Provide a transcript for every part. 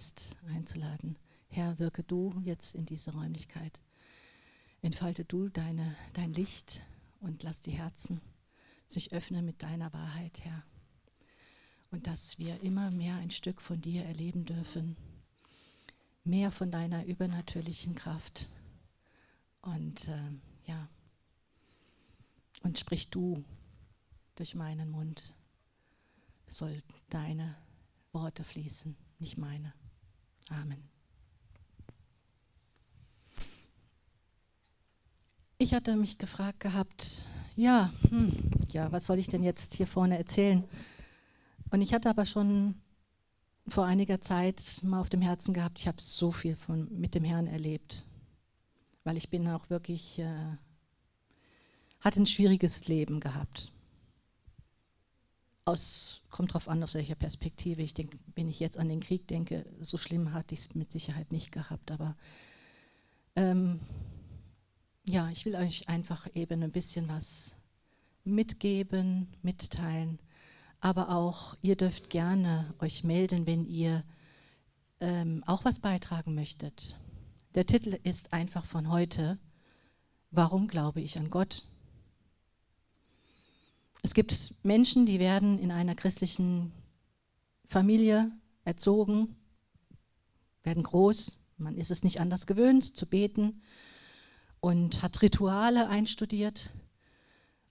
Geist einzuladen. Herr, wirke du jetzt in diese Räumlichkeit. Entfalte du deine, dein Licht und lass die Herzen sich öffnen mit deiner Wahrheit, Herr. Und dass wir immer mehr ein Stück von dir erleben dürfen. Mehr von deiner übernatürlichen Kraft. Und äh, ja, und sprich du durch meinen Mund. Soll deine Worte fließen, nicht meine. Amen. Ich hatte mich gefragt gehabt, ja, hm, ja, was soll ich denn jetzt hier vorne erzählen? Und ich hatte aber schon vor einiger Zeit mal auf dem Herzen gehabt, ich habe so viel von, mit dem Herrn erlebt, weil ich bin auch wirklich, äh, hatte ein schwieriges Leben gehabt. Aus, kommt darauf an, aus welcher Perspektive. Ich denke, wenn ich jetzt an den Krieg denke, so schlimm hatte ich es mit Sicherheit nicht gehabt, aber ähm, ja, ich will euch einfach eben ein bisschen was mitgeben, mitteilen. Aber auch, ihr dürft gerne euch melden, wenn ihr ähm, auch was beitragen möchtet. Der Titel ist einfach von heute, Warum glaube ich an Gott? Es gibt Menschen, die werden in einer christlichen Familie erzogen, werden groß, man ist es nicht anders gewöhnt zu beten, und hat Rituale einstudiert.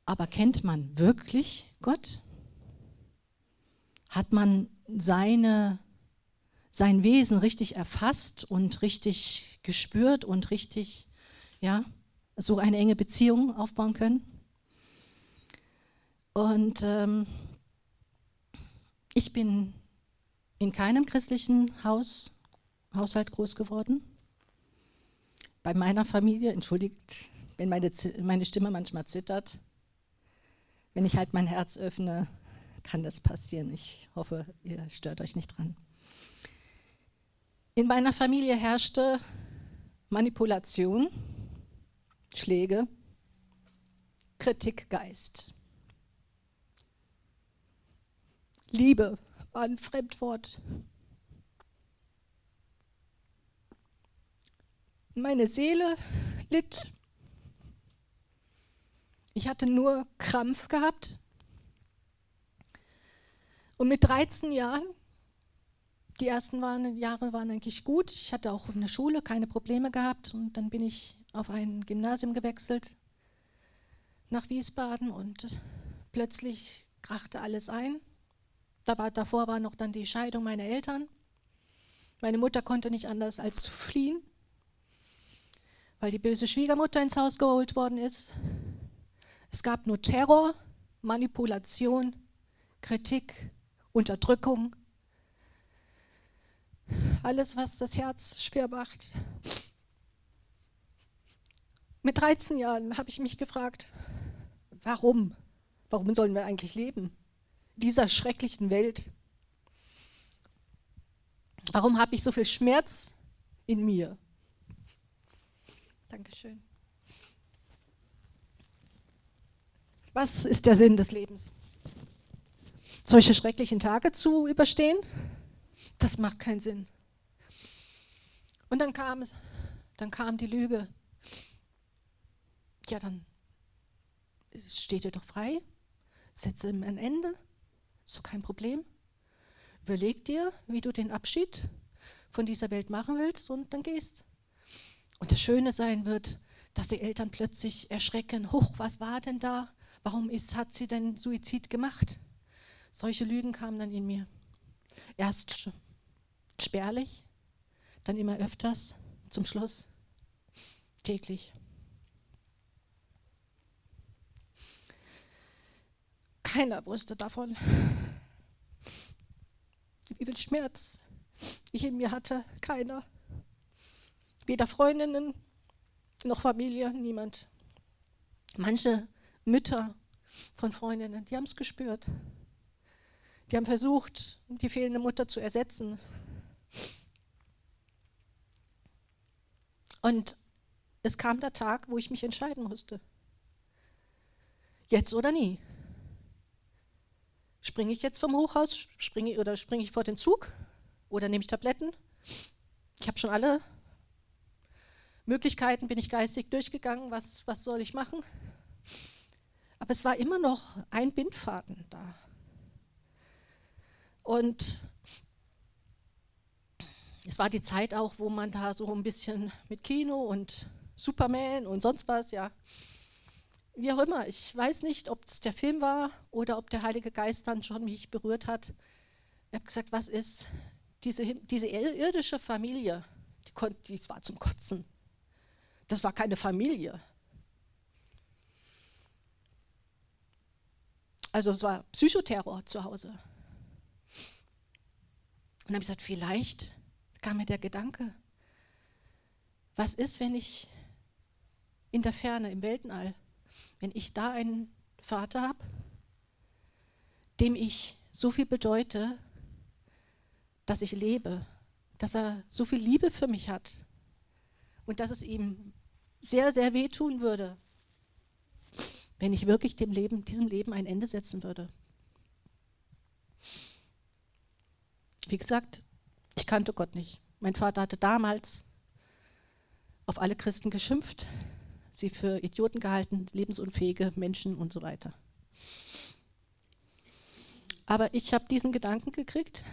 Aber kennt man wirklich Gott? Hat man seine, sein Wesen richtig erfasst und richtig gespürt und richtig, ja, so eine enge Beziehung aufbauen können? Und ähm, ich bin in keinem christlichen Haus, Haushalt groß geworden bei meiner Familie, entschuldigt, wenn meine, meine Stimme manchmal zittert, wenn ich halt mein Herz öffne, kann das passieren. Ich hoffe, ihr stört euch nicht dran. In meiner Familie herrschte Manipulation, Schläge, Kritikgeist. Liebe war ein Fremdwort. Meine Seele litt. Ich hatte nur Krampf gehabt. Und mit 13 Jahren, die ersten waren, Jahre waren eigentlich gut. Ich hatte auch in der Schule keine Probleme gehabt. Und dann bin ich auf ein Gymnasium gewechselt nach Wiesbaden und plötzlich krachte alles ein. Davor war noch dann die Scheidung meiner Eltern. Meine Mutter konnte nicht anders als fliehen weil die böse Schwiegermutter ins Haus geholt worden ist. Es gab nur Terror, Manipulation, Kritik, Unterdrückung. Alles, was das Herz schwer macht. Mit 13 Jahren habe ich mich gefragt, warum? Warum sollen wir eigentlich leben? Dieser schrecklichen Welt. Warum habe ich so viel Schmerz in mir? Dankeschön. Was ist der Sinn des Lebens? Solche schrecklichen Tage zu überstehen? Das macht keinen Sinn. Und dann kam, dann kam die Lüge. Ja, dann steht ihr doch frei. Setze ihm ein Ende. Doch kein Problem. Überleg dir, wie du den Abschied von dieser Welt machen willst und dann gehst. Und das Schöne sein wird, dass die Eltern plötzlich erschrecken, hoch, was war denn da? Warum ist, hat sie denn Suizid gemacht? Solche Lügen kamen dann in mir. Erst spärlich, dann immer öfters, zum Schluss täglich. Keiner wusste davon, wie viel Schmerz ich in mir hatte. Keiner. Weder Freundinnen noch Familie, niemand. Manche Mütter von Freundinnen, die haben es gespürt. Die haben versucht, die fehlende Mutter zu ersetzen. Und es kam der Tag, wo ich mich entscheiden musste. Jetzt oder nie. Springe ich jetzt vom Hochhaus springe, oder springe ich vor den Zug oder nehme ich Tabletten Ich habe schon alle Möglichkeiten, bin ich geistig durchgegangen, was, was soll ich machen? Aber es war immer noch ein Bindfaden da. Und es war die Zeit auch, wo man da so ein bisschen mit Kino und Superman und sonst was, ja. Wie auch immer, ich weiß nicht, ob es der Film war oder ob der Heilige Geist dann schon mich berührt hat. Ich habe gesagt, was ist diese, diese irdische Familie, die, konnte, die war zum Kotzen. Das war keine Familie. Also es war Psychoterror zu Hause. Und dann habe ich gesagt, vielleicht kam mir der Gedanke, was ist, wenn ich in der Ferne, im Weltenall, wenn ich da einen Vater habe, dem ich so viel bedeute, dass ich lebe, dass er so viel Liebe für mich hat und dass es ihm sehr, sehr wehtun würde, wenn ich wirklich dem Leben, diesem Leben ein Ende setzen würde. Wie gesagt, ich kannte Gott nicht. Mein Vater hatte damals auf alle Christen geschimpft, sie für Idioten gehalten, lebensunfähige Menschen und so weiter. Aber ich habe diesen Gedanken gekriegt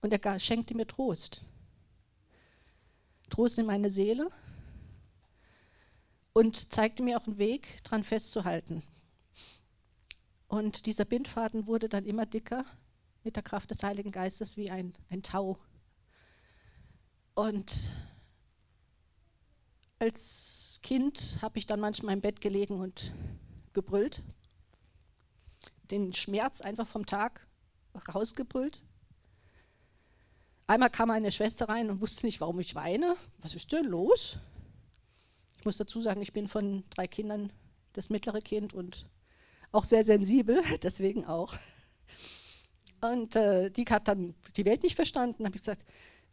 und er schenkte mir Trost. Trost in meine Seele und zeigte mir auch einen Weg, daran festzuhalten. Und dieser Bindfaden wurde dann immer dicker mit der Kraft des Heiligen Geistes wie ein, ein Tau. Und als Kind habe ich dann manchmal im Bett gelegen und gebrüllt, den Schmerz einfach vom Tag rausgebrüllt. Einmal kam eine Schwester rein und wusste nicht, warum ich weine. Was ist denn los? Ich muss dazu sagen, ich bin von drei Kindern das mittlere Kind und auch sehr sensibel, deswegen auch. Und äh, die hat dann die Welt nicht verstanden. habe ich gesagt,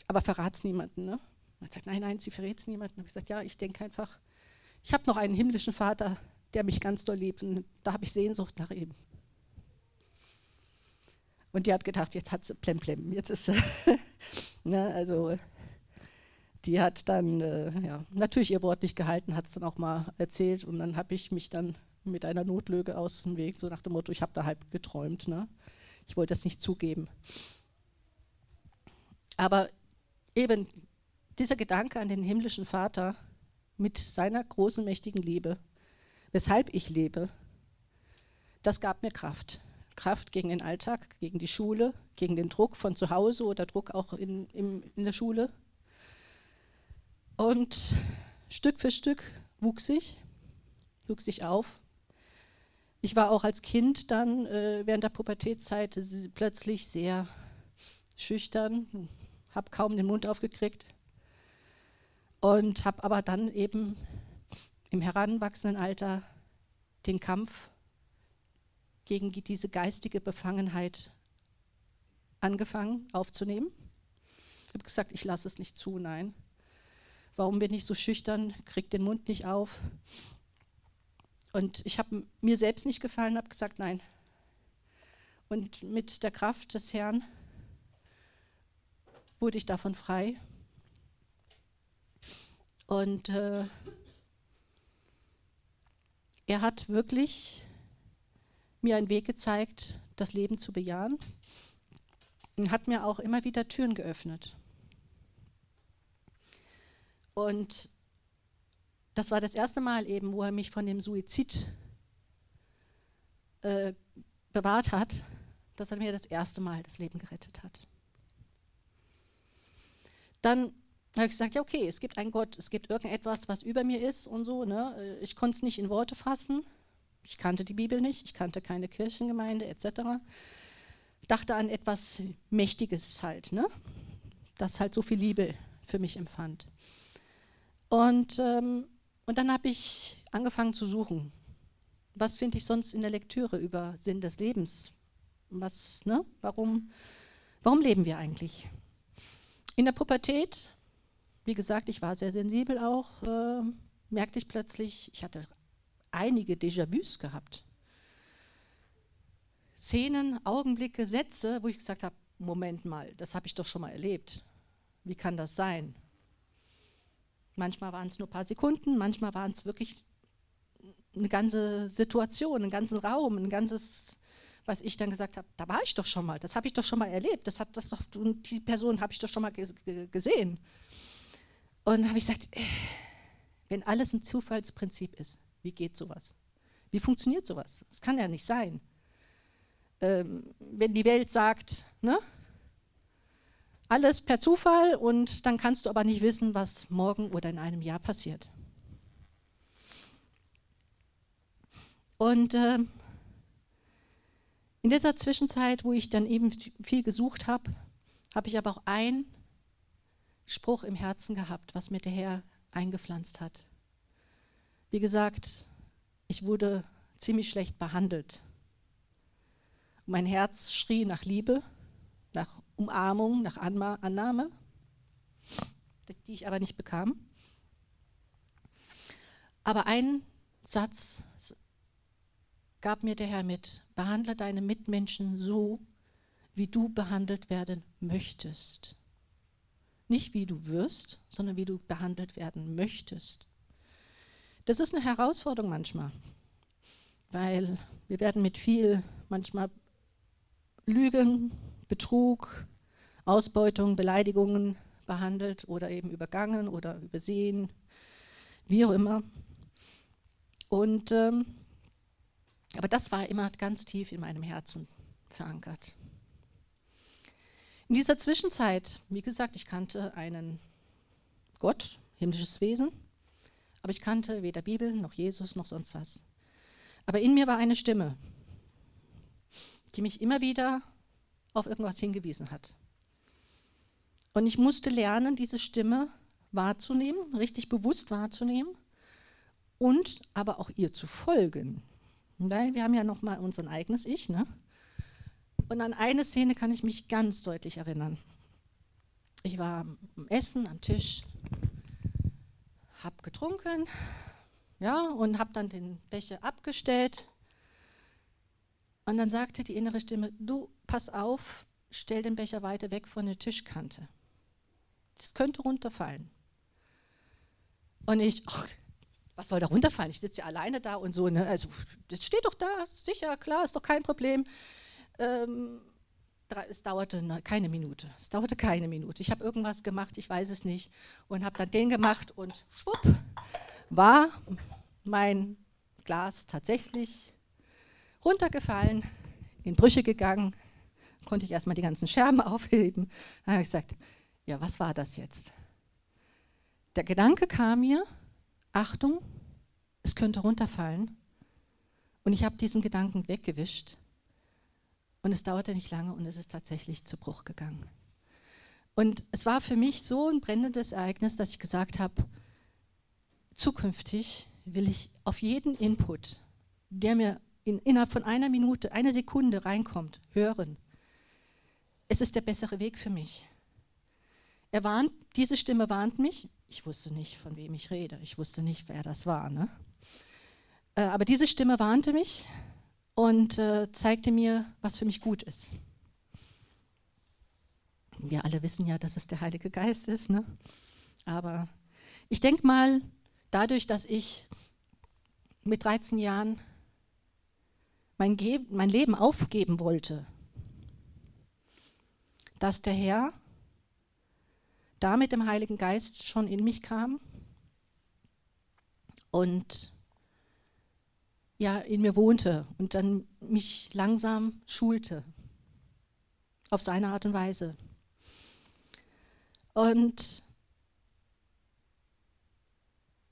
aber verrat's niemanden. Ne? Und hat gesagt, nein, nein, sie verrät es niemanden. habe ich gesagt, ja, ich denke einfach, ich habe noch einen himmlischen Vater, der mich ganz doll liebt und da habe ich Sehnsucht nach ihm. Und die hat gedacht, jetzt hat sie plemplem, jetzt ist sie. ne, also die hat dann äh, ja, natürlich ihr Wort nicht gehalten, hat es dann auch mal erzählt und dann habe ich mich dann mit einer Notlüge aus dem Weg, so nach dem Motto, ich habe da halb geträumt. Ne? Ich wollte das nicht zugeben. Aber eben dieser Gedanke an den himmlischen Vater mit seiner großen, mächtigen Liebe, weshalb ich lebe, das gab mir Kraft. Kraft gegen den Alltag, gegen die Schule, gegen den Druck von zu Hause oder Druck auch in, in, in der Schule. Und Stück für Stück wuchs ich, wuchs ich auf. Ich war auch als Kind dann äh, während der Pubertätzeit plötzlich sehr schüchtern, habe kaum den Mund aufgekriegt und habe aber dann eben im heranwachsenden Alter den Kampf gegen diese geistige Befangenheit angefangen aufzunehmen. Ich habe gesagt, ich lasse es nicht zu, nein. Warum bin ich so schüchtern, kriege den Mund nicht auf? Und ich habe mir selbst nicht gefallen, habe gesagt, nein. Und mit der Kraft des Herrn wurde ich davon frei. Und äh, er hat wirklich mir einen Weg gezeigt, das Leben zu bejahen und hat mir auch immer wieder Türen geöffnet. Und das war das erste Mal eben, wo er mich von dem Suizid äh, bewahrt hat, dass er mir das erste Mal das Leben gerettet hat. Dann habe ich gesagt, ja okay, es gibt einen Gott, es gibt irgendetwas, was über mir ist und so. Ne? Ich konnte es nicht in Worte fassen. Ich kannte die Bibel nicht, ich kannte keine Kirchengemeinde etc. Dachte an etwas Mächtiges halt, ne? das halt so viel Liebe für mich empfand. Und, ähm, und dann habe ich angefangen zu suchen. Was finde ich sonst in der Lektüre über Sinn des Lebens? Was, ne? Warum, warum leben wir eigentlich? In der Pubertät, wie gesagt, ich war sehr sensibel auch, äh, merkte ich plötzlich, ich hatte einige Déjà-vus gehabt. Szenen, Augenblicke, Sätze, wo ich gesagt habe, Moment mal, das habe ich doch schon mal erlebt. Wie kann das sein? Manchmal waren es nur ein paar Sekunden, manchmal waren es wirklich eine ganze Situation, einen ganzen Raum, ein ganzes, was ich dann gesagt habe, da war ich doch schon mal, das habe ich doch schon mal erlebt, das hat das doch, die Person habe ich doch schon mal gesehen. Und habe ich gesagt, äh, wenn alles ein Zufallsprinzip ist, wie geht sowas? Wie funktioniert sowas? Das kann ja nicht sein. Ähm, wenn die Welt sagt, ne, alles per Zufall und dann kannst du aber nicht wissen, was morgen oder in einem Jahr passiert. Und äh, in dieser Zwischenzeit, wo ich dann eben viel gesucht habe, habe ich aber auch einen Spruch im Herzen gehabt, was mir der Herr eingepflanzt hat. Wie gesagt, ich wurde ziemlich schlecht behandelt. Mein Herz schrie nach Liebe, nach Umarmung, nach Annahme, die ich aber nicht bekam. Aber ein Satz gab mir der Herr mit, behandle deine Mitmenschen so, wie du behandelt werden möchtest. Nicht wie du wirst, sondern wie du behandelt werden möchtest. Das ist eine Herausforderung manchmal, weil wir werden mit viel, manchmal Lügen, Betrug, Ausbeutung, Beleidigungen behandelt oder eben übergangen oder übersehen, wie auch immer. Und, ähm, aber das war immer ganz tief in meinem Herzen verankert. In dieser Zwischenzeit, wie gesagt, ich kannte einen Gott, himmlisches Wesen, aber ich kannte weder Bibel noch Jesus noch sonst was. Aber in mir war eine Stimme, die mich immer wieder auf irgendwas hingewiesen hat. Und ich musste lernen, diese Stimme wahrzunehmen, richtig bewusst wahrzunehmen und aber auch ihr zu folgen. Weil wir haben ja noch mal unser eigenes Ich. Ne? Und an eine Szene kann ich mich ganz deutlich erinnern. Ich war am Essen, am Tisch, habe getrunken ja, und habe dann den Becher abgestellt. Und dann sagte die innere Stimme, du, pass auf, stell den Becher weiter weg von der Tischkante. Das könnte runterfallen. Und ich, ach, was soll da runterfallen? Ich sitze ja alleine da und so. Ne? Also, das steht doch da, sicher, klar, ist doch kein Problem. Ähm, es dauerte ne, keine Minute. Es dauerte keine Minute. Ich habe irgendwas gemacht, ich weiß es nicht. Und habe dann den gemacht und schwupp, war mein Glas tatsächlich runtergefallen, in Brüche gegangen. Konnte ich erstmal die ganzen Scherben aufheben. Dann habe ich gesagt, ja, was war das jetzt? Der Gedanke kam mir, Achtung, es könnte runterfallen. Und ich habe diesen Gedanken weggewischt. Und es dauerte nicht lange und es ist tatsächlich zu Bruch gegangen. Und es war für mich so ein brennendes Ereignis, dass ich gesagt habe, zukünftig will ich auf jeden Input, der mir in, innerhalb von einer Minute, einer Sekunde reinkommt, hören. Es ist der bessere Weg für mich. Er warnt, diese Stimme warnt mich. Ich wusste nicht, von wem ich rede. Ich wusste nicht, wer das war. Ne? Äh, aber diese Stimme warnte mich und äh, zeigte mir, was für mich gut ist. Wir alle wissen ja, dass es der Heilige Geist ist. Ne? Aber ich denke mal, dadurch, dass ich mit 13 Jahren mein, mein Leben aufgeben wollte, dass der Herr da mit dem Heiligen Geist schon in mich kam und ja, in mir wohnte und dann mich langsam schulte. Auf seine Art und Weise. Und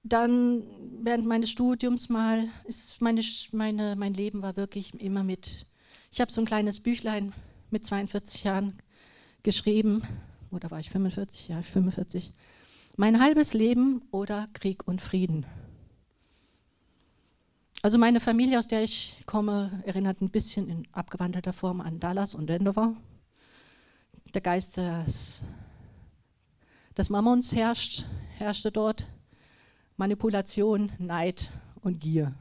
dann während meines Studiums mal ist meine, meine, mein Leben war wirklich immer mit, ich habe so ein kleines Büchlein mit 42 Jahren geschrieben, oder war ich 45? Ja, 45. Mein halbes Leben oder Krieg und Frieden. Also meine Familie, aus der ich komme, erinnert ein bisschen in abgewandelter Form an Dallas und Denver. Der Geist des, des Mammons herrscht, herrschte dort. Manipulation, Neid und Gier.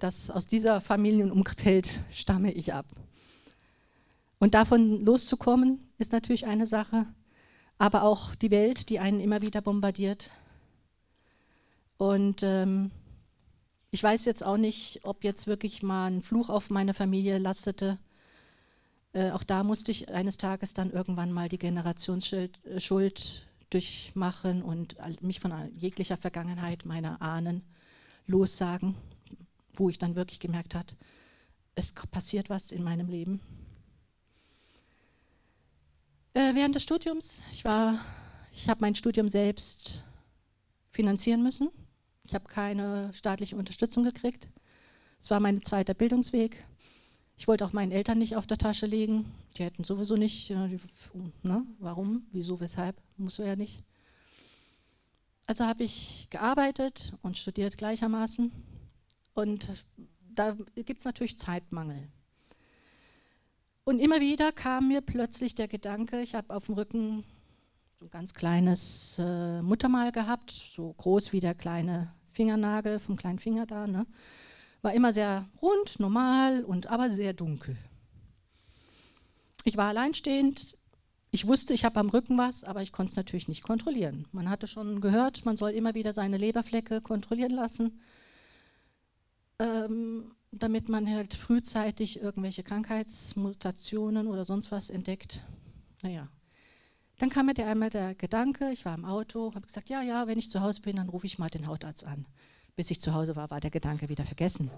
Das, aus dieser Familienumfeld stamme ich ab. Und davon loszukommen, ist natürlich eine Sache, aber auch die Welt, die einen immer wieder bombardiert. Und ähm, ich weiß jetzt auch nicht, ob jetzt wirklich mal ein Fluch auf meine Familie lastete. Äh, auch da musste ich eines Tages dann irgendwann mal die Generationsschuld äh, durchmachen und mich von jeglicher Vergangenheit meiner Ahnen lossagen, wo ich dann wirklich gemerkt habe, es passiert was in meinem Leben. Äh, während des Studiums, ich ich habe mein Studium selbst finanzieren müssen. Ich habe keine staatliche Unterstützung gekriegt. Es war mein zweiter Bildungsweg. Ich wollte auch meinen Eltern nicht auf der Tasche legen. Die hätten sowieso nicht, äh, ne? warum, wieso, weshalb, muss ja nicht. Also habe ich gearbeitet und studiert gleichermaßen. Und da gibt es natürlich Zeitmangel. Und immer wieder kam mir plötzlich der Gedanke, ich habe auf dem Rücken so ein ganz kleines äh, Muttermal gehabt, so groß wie der kleine Fingernagel vom kleinen Finger da. Ne? War immer sehr rund, normal und aber sehr dunkel. Ich war alleinstehend. Ich wusste, ich habe am Rücken was, aber ich konnte es natürlich nicht kontrollieren. Man hatte schon gehört, man soll immer wieder seine Leberflecke kontrollieren lassen, ähm, damit man halt frühzeitig irgendwelche Krankheitsmutationen oder sonst was entdeckt. Naja, dann kam mir der einmal der Gedanke, ich war im Auto, habe gesagt, ja, ja, wenn ich zu Hause bin, dann rufe ich mal den Hautarzt an. Bis ich zu Hause war, war der Gedanke wieder vergessen.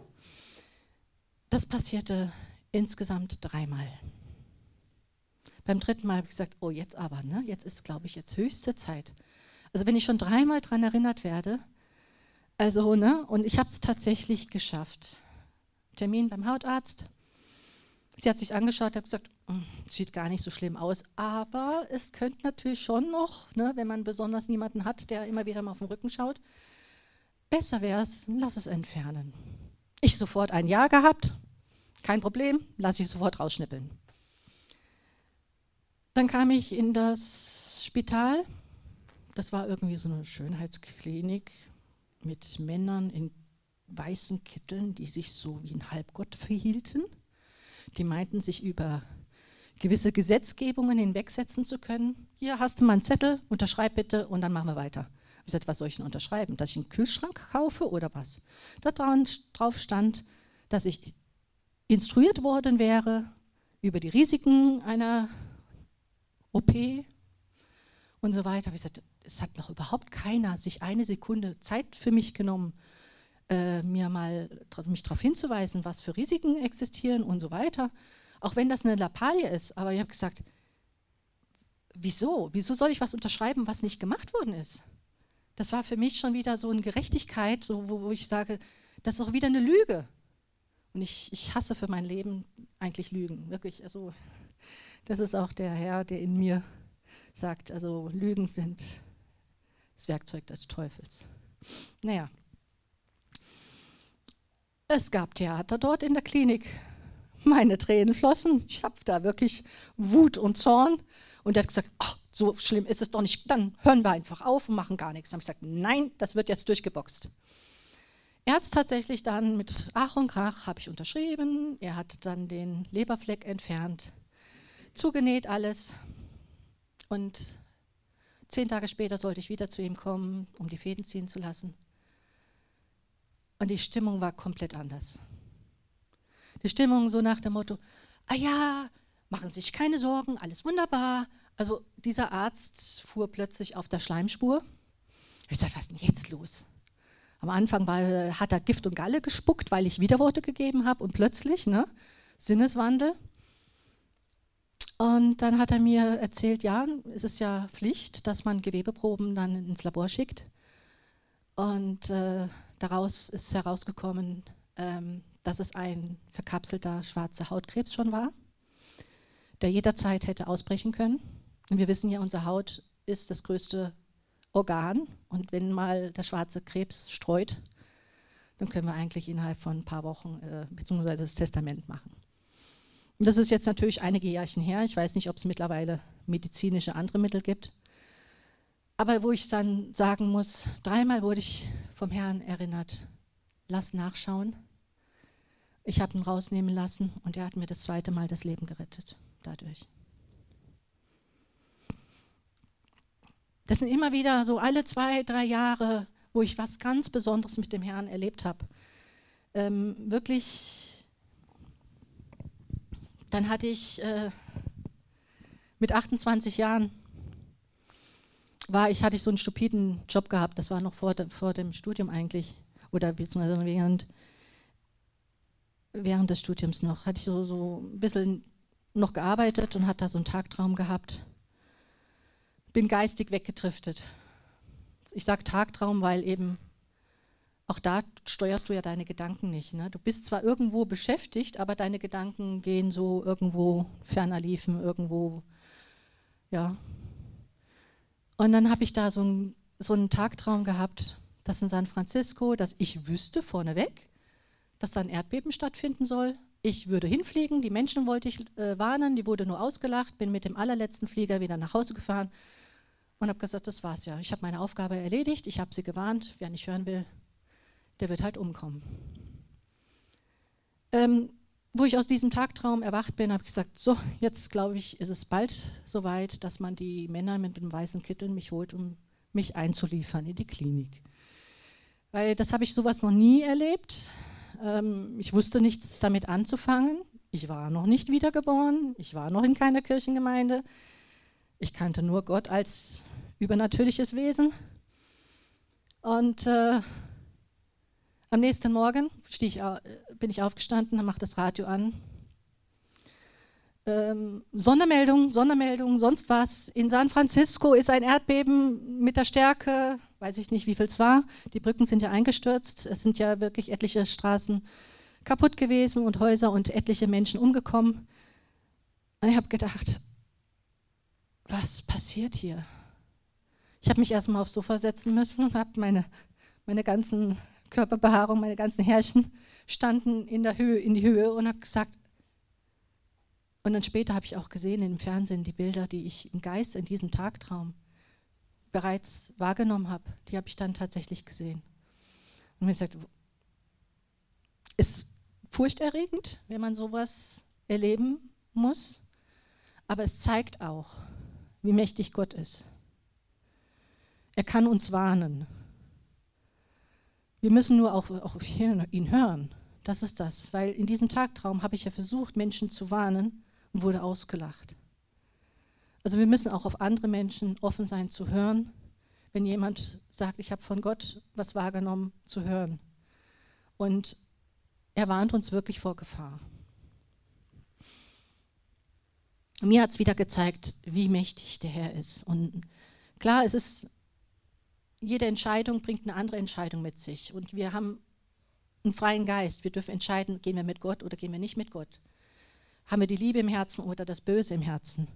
Das passierte insgesamt dreimal. Beim dritten Mal habe ich gesagt, oh, jetzt aber, ne? jetzt ist, glaube ich, jetzt höchste Zeit. Also wenn ich schon dreimal daran erinnert werde, also, ne, und ich habe es tatsächlich geschafft. Termin beim Hautarzt. Sie hat sich angeschaut, hat gesagt, hm, sieht gar nicht so schlimm aus, aber es könnte natürlich schon noch, ne, wenn man besonders niemanden hat, der immer wieder mal auf den Rücken schaut, besser wäre es, lass es entfernen. Ich sofort ein Ja gehabt, kein Problem, lass ich sofort rausschnippeln. Dann kam ich in das Spital, das war irgendwie so eine Schönheitsklinik mit Männern in weißen Kitteln, die sich so wie ein Halbgott verhielten. Die meinten, sich über gewisse Gesetzgebungen hinwegsetzen zu können. Hier hast du mal einen Zettel, unterschreib bitte und dann machen wir weiter. Ich sagte, was soll ich denn unterschreiben? Dass ich einen Kühlschrank kaufe oder was? Da drauf stand, dass ich instruiert worden wäre über die Risiken einer OP und so weiter. Ich sagte, es hat noch überhaupt keiner sich eine Sekunde Zeit für mich genommen, äh, mir mal mich darauf hinzuweisen, was für Risiken existieren und so weiter. Auch wenn das eine Lappalie ist, aber ich habe gesagt, wieso? Wieso soll ich was unterschreiben, was nicht gemacht worden ist? Das war für mich schon wieder so eine Gerechtigkeit, so, wo, wo ich sage, das ist auch wieder eine Lüge. Und ich, ich hasse für mein Leben eigentlich Lügen, wirklich. Also das ist auch der Herr, der in mir sagt, also Lügen sind das Werkzeug des Teufels. Naja, es gab Theater dort in der Klinik meine Tränen flossen. Ich habe da wirklich Wut und Zorn. Und er hat gesagt, ach, so schlimm ist es doch nicht. Dann hören wir einfach auf und machen gar nichts. Dann habe ich gesagt, nein, das wird jetzt durchgeboxt. Er hat es tatsächlich dann mit Ach und Krach habe ich unterschrieben. Er hat dann den Leberfleck entfernt, zugenäht alles. Und zehn Tage später sollte ich wieder zu ihm kommen, um die Fäden ziehen zu lassen. Und die Stimmung war komplett anders die Stimmung so nach dem Motto, ah ja, machen Sie sich keine Sorgen, alles wunderbar. Also dieser Arzt fuhr plötzlich auf der Schleimspur. Ich sagte, was ist denn jetzt los? Am Anfang war, hat er Gift und Galle gespuckt, weil ich Widerworte gegeben habe und plötzlich, ne, Sinneswandel. Und dann hat er mir erzählt, ja, es ist ja Pflicht, dass man Gewebeproben dann ins Labor schickt. Und äh, daraus ist herausgekommen, ähm, dass es ein verkapselter schwarzer Hautkrebs schon war, der jederzeit hätte ausbrechen können. Und wir wissen ja, unsere Haut ist das größte Organ. Und wenn mal der schwarze Krebs streut, dann können wir eigentlich innerhalb von ein paar Wochen äh, beziehungsweise das Testament machen. Und das ist jetzt natürlich einige Jährchen her. Ich weiß nicht, ob es mittlerweile medizinische andere Mittel gibt. Aber wo ich dann sagen muss, dreimal wurde ich vom Herrn erinnert, lass nachschauen, ich habe ihn rausnehmen lassen und er hat mir das zweite Mal das Leben gerettet dadurch. Das sind immer wieder so alle zwei, drei Jahre, wo ich was ganz Besonderes mit dem Herrn erlebt habe. Ähm, wirklich, dann hatte ich äh, mit 28 Jahren, war ich, hatte ich so einen stupiden Job gehabt, das war noch vor, de, vor dem Studium eigentlich, oder beziehungsweise während, während des Studiums noch, hatte ich so, so ein bisschen noch gearbeitet und hatte da so einen Tagtraum gehabt. Bin geistig weggetriftet. Ich sage Tagtraum, weil eben auch da steuerst du ja deine Gedanken nicht. Ne? Du bist zwar irgendwo beschäftigt, aber deine Gedanken gehen so irgendwo ferner liefen, irgendwo, ja. Und dann habe ich da so, ein, so einen Tagtraum gehabt, dass in San Francisco, dass ich wüsste vorneweg, dass da ein Erdbeben stattfinden soll ich würde hinfliegen, die Menschen wollte ich äh, warnen, die wurde nur ausgelacht, bin mit dem allerletzten Flieger wieder nach Hause gefahren und habe gesagt, das war's ja. Ich habe meine Aufgabe erledigt, ich habe sie gewarnt, wer nicht hören will, der wird halt umkommen. Ähm, wo ich aus diesem Tagtraum erwacht bin, habe ich gesagt, so, jetzt glaube ich, ist es bald soweit, dass man die Männer mit dem weißen Kittel mich holt, um mich einzuliefern in die Klinik. Weil das habe ich sowas noch nie erlebt. Ähm, ich wusste nichts damit anzufangen. Ich war noch nicht wiedergeboren. Ich war noch in keiner Kirchengemeinde. Ich kannte nur Gott als übernatürliches Wesen. Und äh, am nächsten Morgen ich, bin ich aufgestanden, mache das Radio an. Ähm, Sondermeldung, Sondermeldung, sonst was. In San Francisco ist ein Erdbeben mit der Stärke weiß ich nicht, wie viel es war. Die Brücken sind ja eingestürzt. Es sind ja wirklich etliche Straßen kaputt gewesen und Häuser und etliche Menschen umgekommen. Und ich habe gedacht, was passiert hier? Ich habe mich erstmal aufs Sofa setzen müssen und habe meine, meine ganzen Körperbehaarung, meine ganzen Härchen standen in der Höhe, in die Höhe und habe gesagt, und dann später habe ich auch gesehen im Fernsehen die Bilder, die ich im Geist in diesem Tagtraum bereits wahrgenommen habe, die habe ich dann tatsächlich gesehen. Und mir gesagt, ist furchterregend, wenn man sowas erleben muss, aber es zeigt auch, wie mächtig Gott ist. Er kann uns warnen. Wir müssen nur auch, auch ihn hören. Das ist das, weil in diesem Tagtraum habe ich ja versucht, Menschen zu warnen und wurde ausgelacht. Also wir müssen auch auf andere Menschen offen sein zu hören, wenn jemand sagt, ich habe von Gott was wahrgenommen, zu hören. Und er warnt uns wirklich vor Gefahr. Mir hat es wieder gezeigt, wie mächtig der Herr ist. Und klar, es ist, jede Entscheidung bringt eine andere Entscheidung mit sich. Und wir haben einen freien Geist. Wir dürfen entscheiden, gehen wir mit Gott oder gehen wir nicht mit Gott. Haben wir die Liebe im Herzen oder das Böse im Herzen?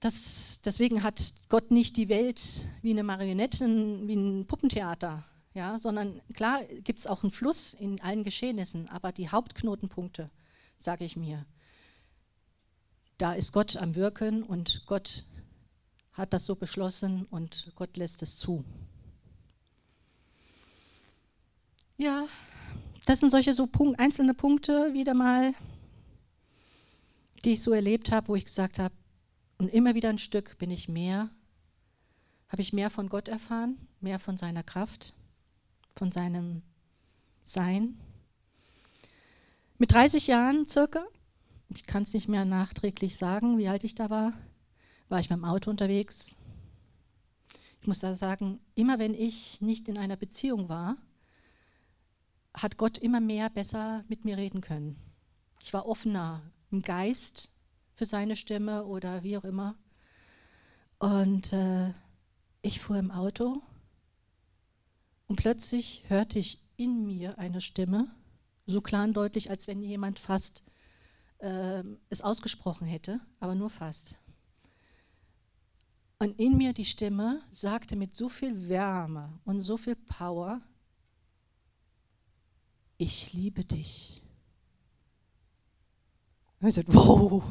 Das, deswegen hat Gott nicht die Welt wie eine Marionette, wie ein Puppentheater, ja, sondern klar gibt es auch einen Fluss in allen Geschehnissen, aber die Hauptknotenpunkte, sage ich mir, da ist Gott am Wirken und Gott hat das so beschlossen und Gott lässt es zu. Ja, das sind solche so Punkt, einzelne Punkte wieder mal, die ich so erlebt habe, wo ich gesagt habe, und immer wieder ein Stück bin ich mehr, habe ich mehr von Gott erfahren, mehr von seiner Kraft, von seinem Sein. Mit 30 Jahren circa, ich kann es nicht mehr nachträglich sagen, wie alt ich da war, war ich mit dem Auto unterwegs. Ich muss da sagen, immer wenn ich nicht in einer Beziehung war, hat Gott immer mehr besser mit mir reden können. Ich war offener im Geist, für seine Stimme oder wie auch immer. Und äh, ich fuhr im Auto und plötzlich hörte ich in mir eine Stimme, so klar und deutlich, als wenn jemand fast äh, es ausgesprochen hätte, aber nur fast. Und in mir die Stimme sagte mit so viel Wärme und so viel Power, ich liebe dich. Und ich sagte, wow,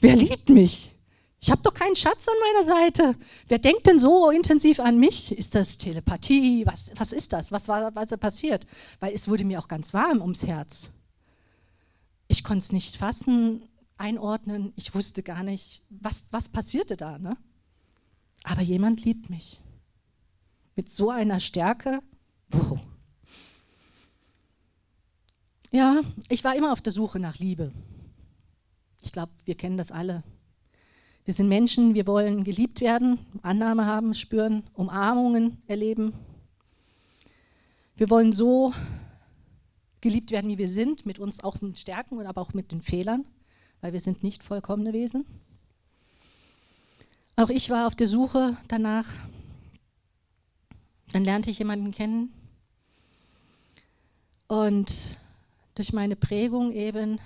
Wer liebt mich? Ich habe doch keinen Schatz an meiner Seite. Wer denkt denn so intensiv an mich? Ist das Telepathie? Was, was ist das? Was war was passiert? Weil es wurde mir auch ganz warm ums Herz. Ich konnte es nicht fassen, einordnen. Ich wusste gar nicht, was, was passierte da. Ne? Aber jemand liebt mich. Mit so einer Stärke. Wow. Ja, ich war immer auf der Suche nach Liebe. Ich glaube, wir kennen das alle. Wir sind Menschen, wir wollen geliebt werden, Annahme haben, spüren, Umarmungen erleben. Wir wollen so geliebt werden, wie wir sind, mit uns auch mit Stärken und aber auch mit den Fehlern, weil wir sind nicht vollkommene Wesen. Auch ich war auf der Suche danach. Dann lernte ich jemanden kennen und durch meine Prägung eben,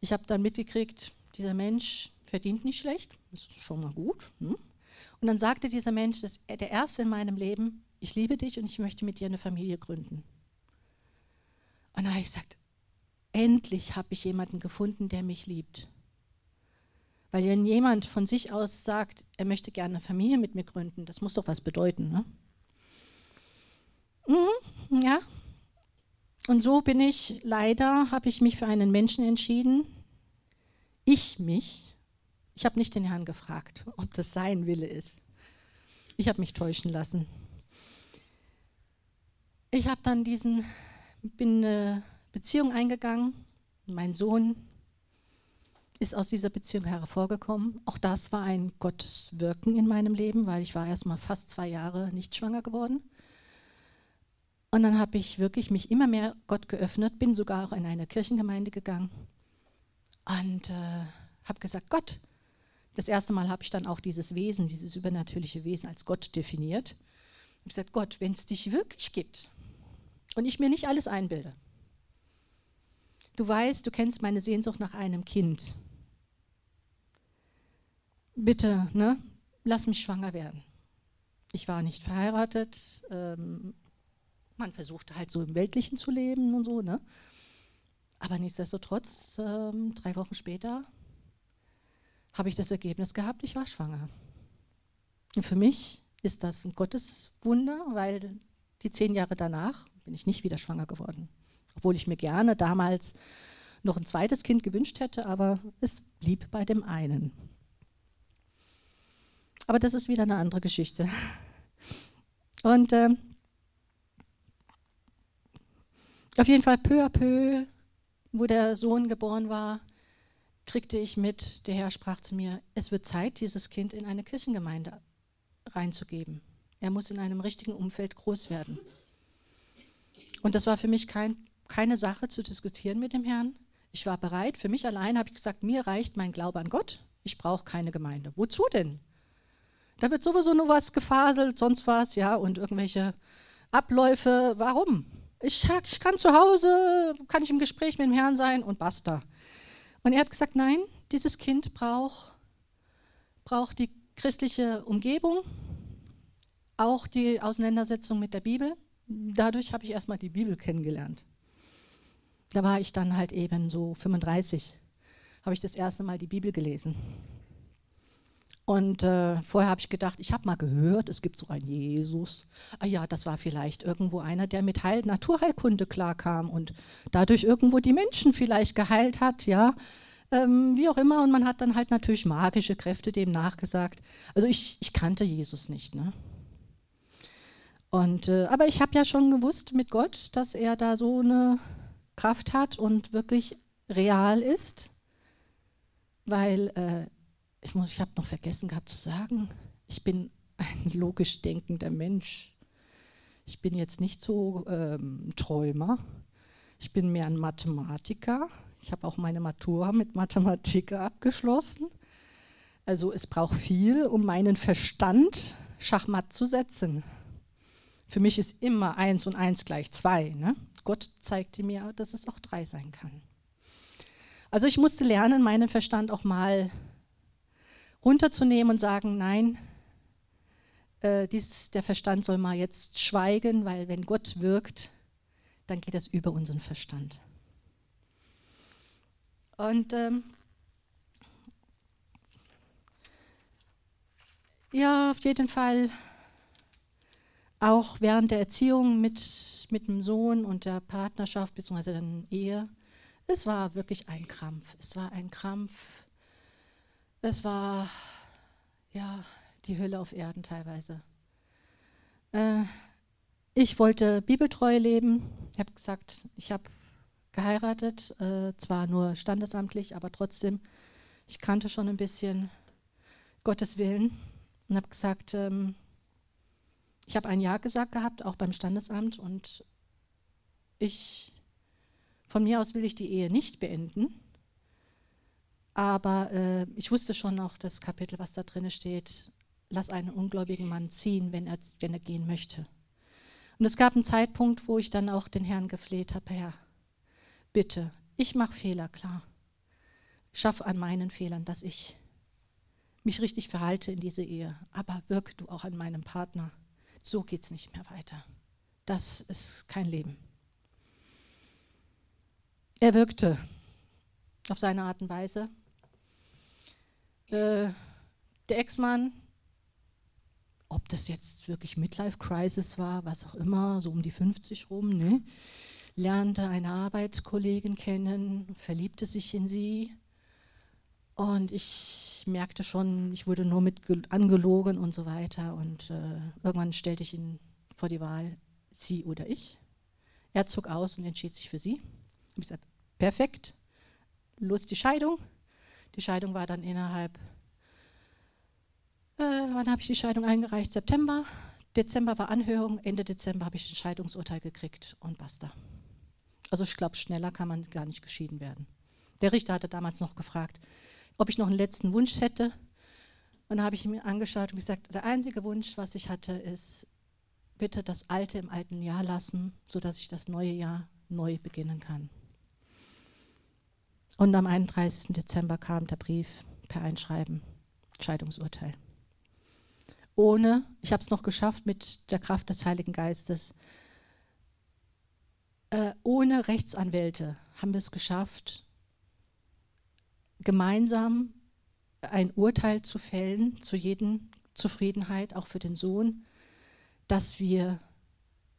ich habe dann mitgekriegt, dieser Mensch verdient nicht schlecht, das ist schon mal gut. Hm? Und dann sagte dieser Mensch, das der Erste in meinem Leben, ich liebe dich und ich möchte mit dir eine Familie gründen. Und dann habe ich gesagt, endlich habe ich jemanden gefunden, der mich liebt. Weil wenn jemand von sich aus sagt, er möchte gerne eine Familie mit mir gründen, das muss doch was bedeuten. Ne? Mhm, ja. Und so bin ich, leider habe ich mich für einen Menschen entschieden. Ich mich. Ich habe nicht den Herrn gefragt, ob das sein Wille ist. Ich habe mich täuschen lassen. Ich habe dann diesen, bin eine Beziehung eingegangen. Mein Sohn ist aus dieser Beziehung hervorgekommen. Auch das war ein Gotteswirken in meinem Leben, weil ich war erst mal fast zwei Jahre nicht schwanger geworden. Und dann habe ich wirklich mich immer mehr Gott geöffnet, bin sogar auch in eine Kirchengemeinde gegangen und äh, habe gesagt, Gott, das erste Mal habe ich dann auch dieses Wesen, dieses übernatürliche Wesen als Gott definiert. Ich habe gesagt, Gott, wenn es dich wirklich gibt und ich mir nicht alles einbilde, du weißt, du kennst meine Sehnsucht nach einem Kind bitte, ne, lass mich schwanger werden. Ich war nicht verheiratet. Ähm, man versuchte halt so im Weltlichen zu leben und so, ne? Aber nichtsdestotrotz, ähm, drei Wochen später habe ich das Ergebnis gehabt, ich war schwanger. Und für mich ist das ein Gotteswunder, weil die zehn Jahre danach bin ich nicht wieder schwanger geworden. Obwohl ich mir gerne damals noch ein zweites Kind gewünscht hätte, aber es blieb bei dem einen. Aber das ist wieder eine andere Geschichte. Und äh, auf jeden Fall peu à peu, wo der Sohn geboren war, kriegte ich mit, der Herr sprach zu mir, es wird Zeit, dieses Kind in eine Kirchengemeinde reinzugeben. Er muss in einem richtigen Umfeld groß werden. Und das war für mich kein, keine Sache zu diskutieren mit dem Herrn. Ich war bereit. Für mich allein habe ich gesagt, mir reicht mein Glaube an Gott. Ich brauche keine Gemeinde. Wozu denn? Da wird sowieso nur was gefaselt, sonst was, ja, und irgendwelche Abläufe. Warum? Ich, ich kann zu Hause, kann ich im Gespräch mit dem Herrn sein und basta. Und er hat gesagt, nein, dieses Kind braucht, braucht die christliche Umgebung, auch die Auseinandersetzung mit der Bibel. Dadurch habe ich erstmal die Bibel kennengelernt. Da war ich dann halt eben so 35, habe ich das erste Mal die Bibel gelesen. Und äh, vorher habe ich gedacht, ich habe mal gehört, es gibt so einen Jesus. Ah ja, das war vielleicht irgendwo einer, der mit Heil Naturheilkunde klarkam und dadurch irgendwo die Menschen vielleicht geheilt hat, ja. Ähm, wie auch immer. Und man hat dann halt natürlich magische Kräfte dem nachgesagt. Also ich, ich kannte Jesus nicht. Ne? Und, äh, aber ich habe ja schon gewusst mit Gott, dass er da so eine Kraft hat und wirklich real ist, weil äh, ich, ich habe noch vergessen gehabt zu sagen, ich bin ein logisch denkender Mensch. Ich bin jetzt nicht so ähm, Träumer. Ich bin mehr ein Mathematiker. Ich habe auch meine Matura mit Mathematik abgeschlossen. Also es braucht viel, um meinen Verstand schachmatt zu setzen. Für mich ist immer eins und eins gleich zwei. Ne? Gott zeigte mir, dass es auch drei sein kann. Also ich musste lernen, meinen Verstand auch mal runterzunehmen und sagen, nein, äh, dies, der Verstand soll mal jetzt schweigen, weil wenn Gott wirkt, dann geht das über unseren Verstand. Und ähm, ja, auf jeden Fall auch während der Erziehung mit, mit dem Sohn und der Partnerschaft bzw. der Ehe, es war wirklich ein Krampf. Es war ein Krampf, es war, ja, die Hölle auf Erden teilweise. Äh, ich wollte bibeltreu leben. Ich habe gesagt, ich habe geheiratet, äh, zwar nur standesamtlich, aber trotzdem, ich kannte schon ein bisschen Gottes Willen und habe gesagt, ähm, ich habe ein Ja gesagt gehabt, auch beim Standesamt und ich, von mir aus will ich die Ehe nicht beenden, aber äh, ich wusste schon auch das Kapitel, was da drin steht, lass einen ungläubigen Mann ziehen, wenn er, wenn er gehen möchte. Und es gab einen Zeitpunkt, wo ich dann auch den Herrn gefleht habe, Herr, bitte, ich mache Fehler, klar. Schaff an meinen Fehlern, dass ich mich richtig verhalte in diese Ehe, aber wirke du auch an meinem Partner. So geht es nicht mehr weiter. Das ist kein Leben. Er wirkte auf seine Art und Weise. Äh, der Ex-Mann ob das jetzt wirklich Midlife Crisis war, was auch immer, so um die 50 rum, ne? lernte eine Arbeitskollegin kennen, verliebte sich in sie und ich merkte schon, ich wurde nur mit angelogen und so weiter und äh, irgendwann stellte ich ihn vor die Wahl, sie oder ich. Er zog aus und entschied sich für sie. Ich habe gesagt, perfekt, los die Scheidung. Die Scheidung war dann innerhalb äh, wann habe ich die Scheidung eingereicht? September. Dezember war Anhörung, Ende Dezember habe ich ein Scheidungsurteil gekriegt und basta. Also ich glaube, schneller kann man gar nicht geschieden werden. Der Richter hatte damals noch gefragt, ob ich noch einen letzten Wunsch hätte. Und dann habe ich mir angeschaut und gesagt, der einzige Wunsch, was ich hatte, ist, bitte das Alte im alten Jahr lassen, sodass ich das neue Jahr neu beginnen kann. Und am 31. Dezember kam der Brief per Einschreiben, Scheidungsurteil ohne, ich habe es noch geschafft mit der Kraft des Heiligen Geistes, äh, ohne Rechtsanwälte haben wir es geschafft, gemeinsam ein Urteil zu fällen, zu jedem Zufriedenheit, auch für den Sohn, dass wir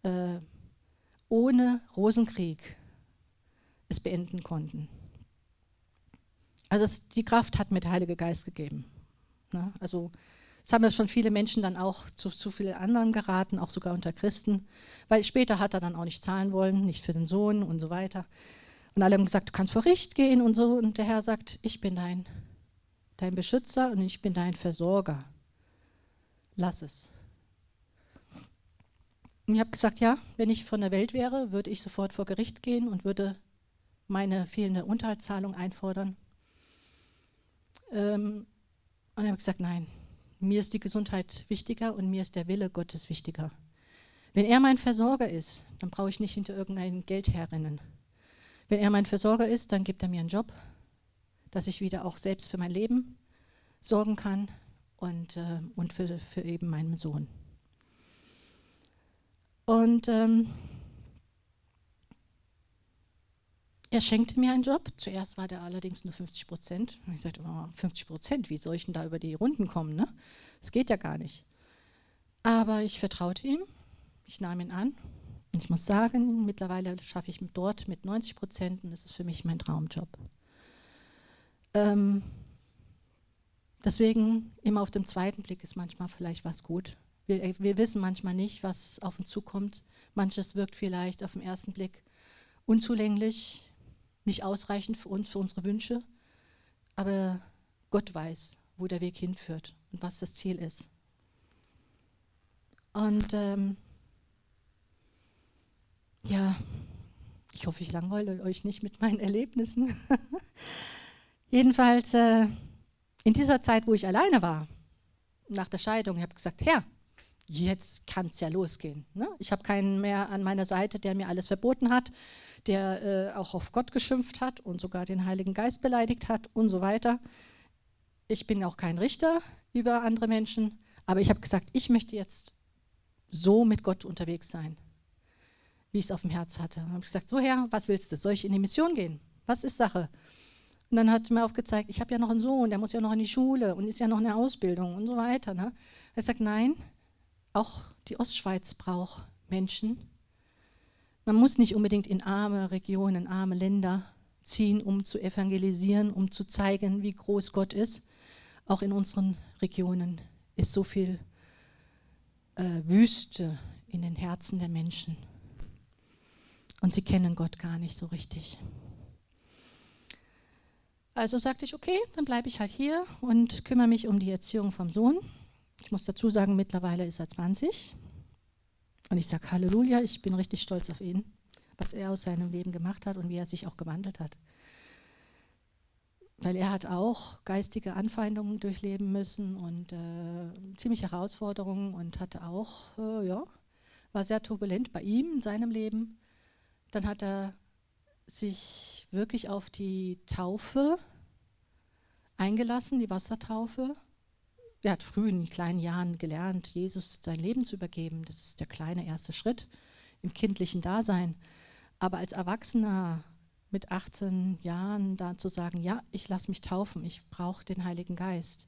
äh, ohne Rosenkrieg es beenden konnten. Also es, die Kraft hat mir der Heilige Geist gegeben. Ne? Also es haben ja schon viele Menschen dann auch zu, zu vielen anderen geraten, auch sogar unter Christen, weil später hat er dann auch nicht zahlen wollen, nicht für den Sohn und so weiter. Und alle haben gesagt, du kannst vor Gericht gehen und so. Und der Herr sagt, ich bin dein, dein Beschützer und ich bin dein Versorger. Lass es. Und ich habe gesagt, ja, wenn ich von der Welt wäre, würde ich sofort vor Gericht gehen und würde meine fehlende Unterhaltszahlung einfordern. Ähm, und hat gesagt, nein, mir ist die Gesundheit wichtiger und mir ist der Wille Gottes wichtiger. Wenn er mein Versorger ist, dann brauche ich nicht hinter irgendein Geld herrennen. Wenn er mein Versorger ist, dann gibt er mir einen Job, dass ich wieder auch selbst für mein Leben sorgen kann und, äh, und für, für eben meinen Sohn. Und ähm, er schenkte mir einen Job. Zuerst war der allerdings nur 50 Prozent. Ich sagte, oh, 50 Prozent, wie soll ich denn da über die Runden kommen? Ne? Das geht ja gar nicht. Aber ich vertraute ihm, ich nahm ihn an. Und ich muss sagen, mittlerweile schaffe ich dort mit 90 Prozent und das ist für mich mein Traumjob. Ähm, deswegen immer auf dem zweiten Blick ist manchmal vielleicht was gut. Wir, wir wissen manchmal nicht, was auf uns zukommt. Manches wirkt vielleicht auf den ersten Blick unzulänglich, nicht ausreichend für uns, für unsere Wünsche, aber Gott weiß, wo der Weg hinführt und was das Ziel ist. Und ähm, ja, ich hoffe, ich langweile euch nicht mit meinen Erlebnissen. Jedenfalls äh, in dieser Zeit, wo ich alleine war, nach der Scheidung, ich habe gesagt, Herr, jetzt kann es ja losgehen. Ne? Ich habe keinen mehr an meiner Seite, der mir alles verboten hat der äh, auch auf Gott geschimpft hat und sogar den Heiligen Geist beleidigt hat und so weiter. Ich bin auch kein Richter über andere Menschen, aber ich habe gesagt, ich möchte jetzt so mit Gott unterwegs sein, wie ich es auf dem Herz hatte. Und habe gesagt, so Herr, was willst du? Soll ich in die Mission gehen? Was ist Sache? Und dann hat er mir aufgezeigt, ich habe ja noch einen Sohn, der muss ja noch in die Schule und ist ja noch in der Ausbildung und so weiter. Ne? Er sagt, nein, auch die Ostschweiz braucht Menschen, man muss nicht unbedingt in arme Regionen, arme Länder ziehen, um zu evangelisieren, um zu zeigen, wie groß Gott ist. Auch in unseren Regionen ist so viel äh, Wüste in den Herzen der Menschen. Und sie kennen Gott gar nicht so richtig. Also sagte ich, okay, dann bleibe ich halt hier und kümmere mich um die Erziehung vom Sohn. Ich muss dazu sagen, mittlerweile ist er 20. Und ich sage Halleluja, ich bin richtig stolz auf ihn, was er aus seinem Leben gemacht hat und wie er sich auch gewandelt hat. Weil er hat auch geistige Anfeindungen durchleben müssen und äh, ziemlich Herausforderungen und hatte auch, äh, ja, war sehr turbulent bei ihm in seinem Leben. Dann hat er sich wirklich auf die Taufe eingelassen, die Wassertaufe. Er hat früh in kleinen Jahren gelernt, Jesus sein Leben zu übergeben. Das ist der kleine erste Schritt im kindlichen Dasein. Aber als Erwachsener mit 18 Jahren da zu sagen, ja, ich lasse mich taufen, ich brauche den Heiligen Geist.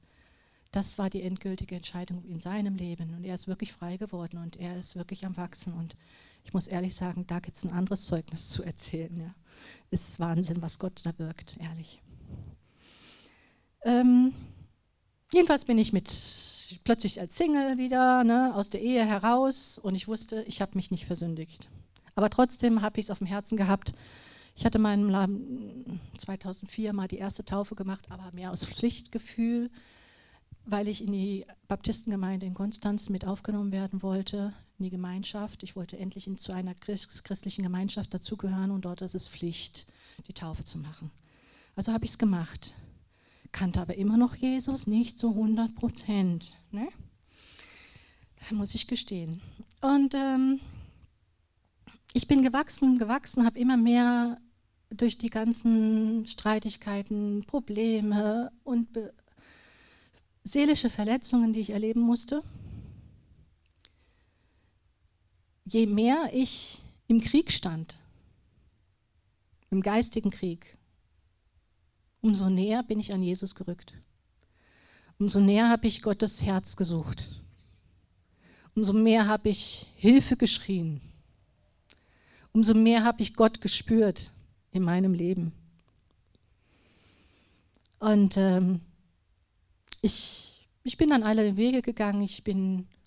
Das war die endgültige Entscheidung in seinem Leben. Und er ist wirklich frei geworden und er ist wirklich am Wachsen. Und ich muss ehrlich sagen, da gibt es ein anderes Zeugnis zu erzählen. Ja. Ist Wahnsinn, was Gott da wirkt, ehrlich. Ähm, jedenfalls bin ich mit plötzlich als Single wieder ne, aus der Ehe heraus und ich wusste, ich habe mich nicht versündigt. Aber trotzdem habe ich es auf dem Herzen gehabt. Ich hatte meinem 2004 mal die erste Taufe gemacht, aber mehr aus Pflichtgefühl, weil ich in die Baptistengemeinde in Konstanz mit aufgenommen werden wollte, in die Gemeinschaft. Ich wollte endlich in, zu einer christlichen Gemeinschaft dazugehören und dort ist es Pflicht, die Taufe zu machen. Also habe ich es gemacht kannte aber immer noch Jesus nicht zu 100 Prozent. Ne? Muss ich gestehen. Und ähm, ich bin gewachsen, gewachsen, habe immer mehr durch die ganzen Streitigkeiten, Probleme und seelische Verletzungen, die ich erleben musste. Je mehr ich im Krieg stand, im geistigen Krieg, umso näher bin ich an Jesus gerückt. Umso näher habe ich Gottes Herz gesucht. Umso mehr habe ich Hilfe geschrien. Umso mehr habe ich Gott gespürt in meinem Leben. Und ähm, ich, ich bin dann alle Wege gegangen. Ich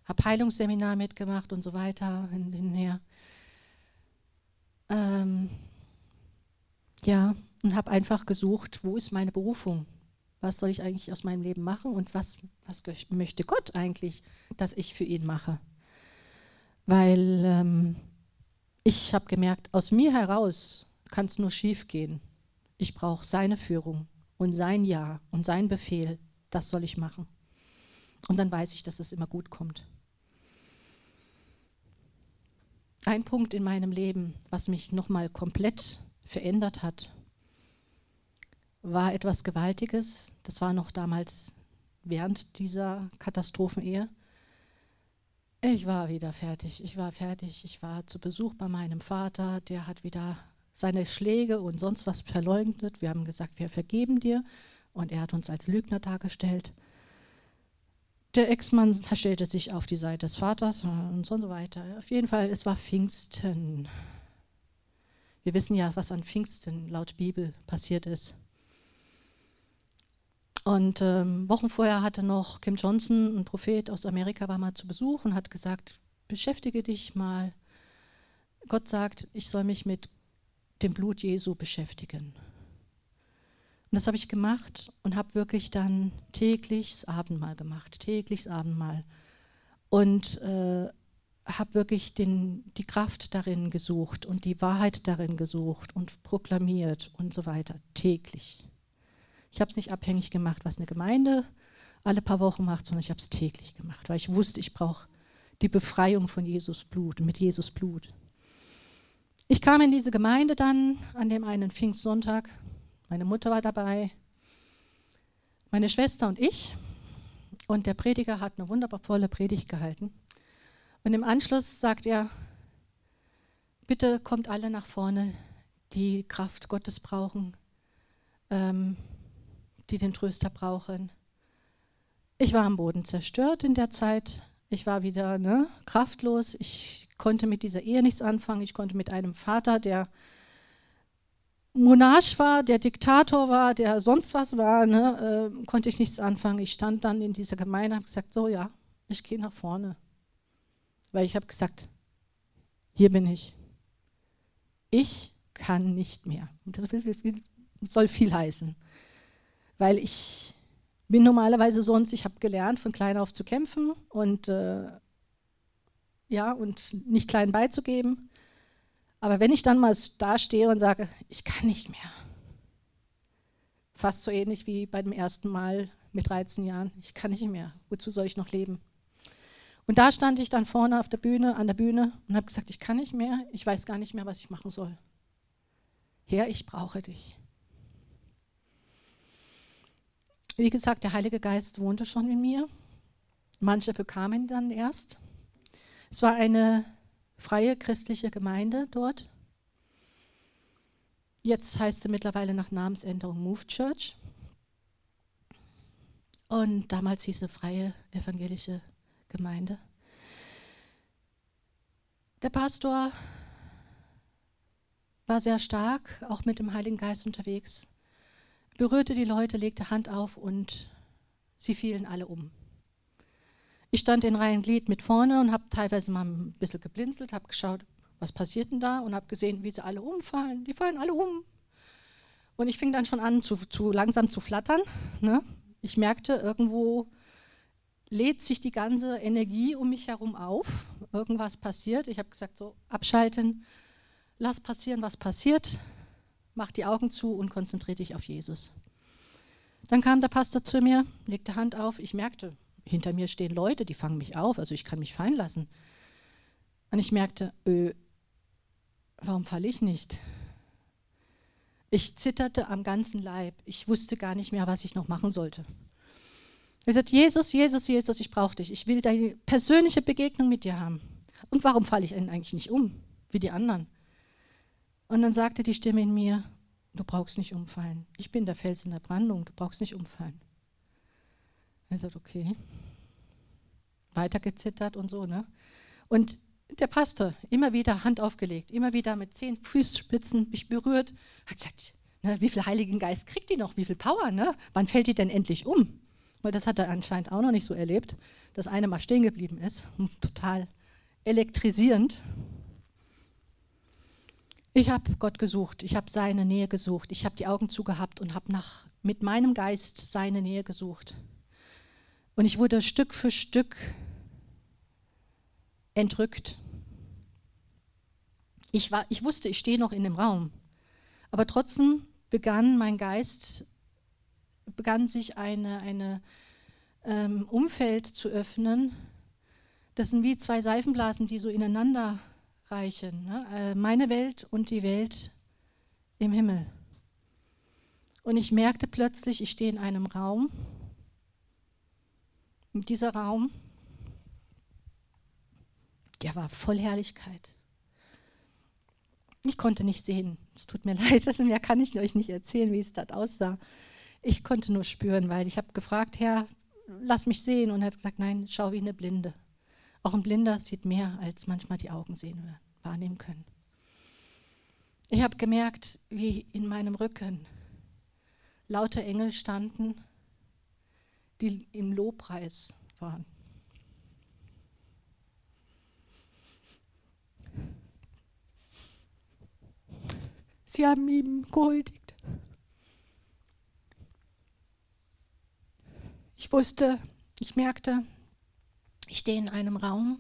habe Heilungsseminar mitgemacht und so weiter hinher. Ähm, ja, und habe einfach gesucht, wo ist meine Berufung? Was soll ich eigentlich aus meinem Leben machen und was, was möchte Gott eigentlich, dass ich für ihn mache? Weil ähm, ich habe gemerkt, aus mir heraus kann es nur schief gehen. Ich brauche seine Führung und sein Ja und sein Befehl, das soll ich machen. Und dann weiß ich, dass es immer gut kommt. Ein Punkt in meinem Leben, was mich nochmal komplett verändert hat, war etwas Gewaltiges. Das war noch damals während dieser Katastrophenehe. Ich war wieder fertig. Ich war fertig. Ich war zu Besuch bei meinem Vater. Der hat wieder seine Schläge und sonst was verleugnet. Wir haben gesagt, wir vergeben dir. Und er hat uns als Lügner dargestellt. Der Ex-Mann stellte sich auf die Seite des Vaters und so weiter. Auf jeden Fall, es war Pfingsten. Wir wissen ja, was an Pfingsten laut Bibel passiert ist. Und ähm, Wochen vorher hatte noch Kim Johnson, ein Prophet aus Amerika, war mal zu Besuch und hat gesagt, beschäftige dich mal. Gott sagt, ich soll mich mit dem Blut Jesu beschäftigen. Und das habe ich gemacht und habe wirklich dann täglich das Abendmahl gemacht, täglich das Abendmahl. Und äh, habe wirklich den, die Kraft darin gesucht und die Wahrheit darin gesucht und proklamiert und so weiter, täglich. Ich habe es nicht abhängig gemacht, was eine Gemeinde alle paar Wochen macht, sondern ich habe es täglich gemacht, weil ich wusste, ich brauche die Befreiung von Jesus Blut, mit Jesus Blut. Ich kam in diese Gemeinde dann an dem einen Pfingstsonntag. Meine Mutter war dabei, meine Schwester und ich. Und der Prediger hat eine wundervolle Predigt gehalten. Und im Anschluss sagt er, bitte kommt alle nach vorne, die Kraft Gottes brauchen. Ähm, die den Tröster brauchen. Ich war am Boden zerstört in der Zeit. Ich war wieder ne, kraftlos. Ich konnte mit dieser Ehe nichts anfangen. Ich konnte mit einem Vater, der Monarch war, der Diktator war, der sonst was war, ne, äh, konnte ich nichts anfangen. Ich stand dann in dieser Gemeinde und habe gesagt, so ja, ich gehe nach vorne. Weil ich habe gesagt, hier bin ich. Ich kann nicht mehr. Das soll viel heißen. Weil ich bin normalerweise sonst, ich habe gelernt, von klein auf zu kämpfen und äh, ja, und nicht klein beizugeben. Aber wenn ich dann mal da stehe und sage, ich kann nicht mehr, fast so ähnlich wie beim ersten Mal mit 13 Jahren, ich kann nicht mehr, wozu soll ich noch leben? Und da stand ich dann vorne auf der Bühne, an der Bühne und habe gesagt, ich kann nicht mehr, ich weiß gar nicht mehr, was ich machen soll. Herr, ich brauche dich. Wie gesagt, der Heilige Geist wohnte schon in mir. Manche bekamen ihn dann erst. Es war eine freie christliche Gemeinde dort. Jetzt heißt sie mittlerweile nach Namensänderung Move Church. Und damals hieß sie freie evangelische Gemeinde. Der Pastor war sehr stark, auch mit dem Heiligen Geist unterwegs, berührte die Leute, legte Hand auf und sie fielen alle um. Ich stand in Reihen Glied mit vorne und habe teilweise mal ein bisschen geblinzelt, habe geschaut, was passiert denn da und habe gesehen, wie sie alle umfallen. Die fallen alle um. Und ich fing dann schon an, zu, zu langsam zu flattern. Ne? Ich merkte, irgendwo lädt sich die ganze Energie um mich herum auf. Irgendwas passiert. Ich habe gesagt, so abschalten, lass passieren, was passiert. Mach die Augen zu und konzentriere dich auf Jesus. Dann kam der Pastor zu mir, legte Hand auf. Ich merkte, hinter mir stehen Leute, die fangen mich auf, also ich kann mich fallen lassen. Und ich merkte, öh, warum falle ich nicht? Ich zitterte am ganzen Leib. Ich wusste gar nicht mehr, was ich noch machen sollte. Ich sagte, Jesus, Jesus, Jesus, ich brauche dich. Ich will deine persönliche Begegnung mit dir haben. Und warum falle ich denn eigentlich nicht um, wie die anderen? Und dann sagte die Stimme in mir, du brauchst nicht umfallen. Ich bin der Fels in der Brandung, du brauchst nicht umfallen. Er sagt, okay. Weiter gezittert und so, ne? Und der Pastor, immer wieder Hand aufgelegt, immer wieder mit zehn Fußspitzen mich berührt, hat gesagt, ne, wie viel Heiligen Geist kriegt die noch, wie viel Power, ne? Wann fällt die denn endlich um? Weil das hat er anscheinend auch noch nicht so erlebt, dass eine mal stehen geblieben ist. Total elektrisierend. Ich habe Gott gesucht, ich habe seine Nähe gesucht, ich habe die Augen zugehabt und habe nach mit meinem Geist seine Nähe gesucht. Und ich wurde Stück für Stück entrückt. Ich, war, ich wusste, ich stehe noch in dem Raum, aber trotzdem begann mein Geist, begann sich eine, eine ähm, Umfeld zu öffnen. Das sind wie zwei Seifenblasen, die so ineinander reichen. Ne? Äh, meine Welt und die Welt im Himmel. Und ich merkte plötzlich, ich stehe in einem Raum. Und dieser Raum, der war voll Herrlichkeit. Ich konnte nicht sehen. Es tut mir leid, das mehr kann ich euch nicht erzählen, wie es dort aussah. Ich konnte nur spüren, weil ich habe gefragt, Herr, lass mich sehen. Und er hat gesagt, nein, schau wie eine Blinde. Auch ein Blinder sieht mehr, als manchmal die Augen sehen wahrnehmen können. Ich habe gemerkt, wie in meinem Rücken lauter Engel standen, die im Lobpreis waren. Sie haben ihm gehuldigt. Ich wusste, ich merkte, ich stehe in einem Raum,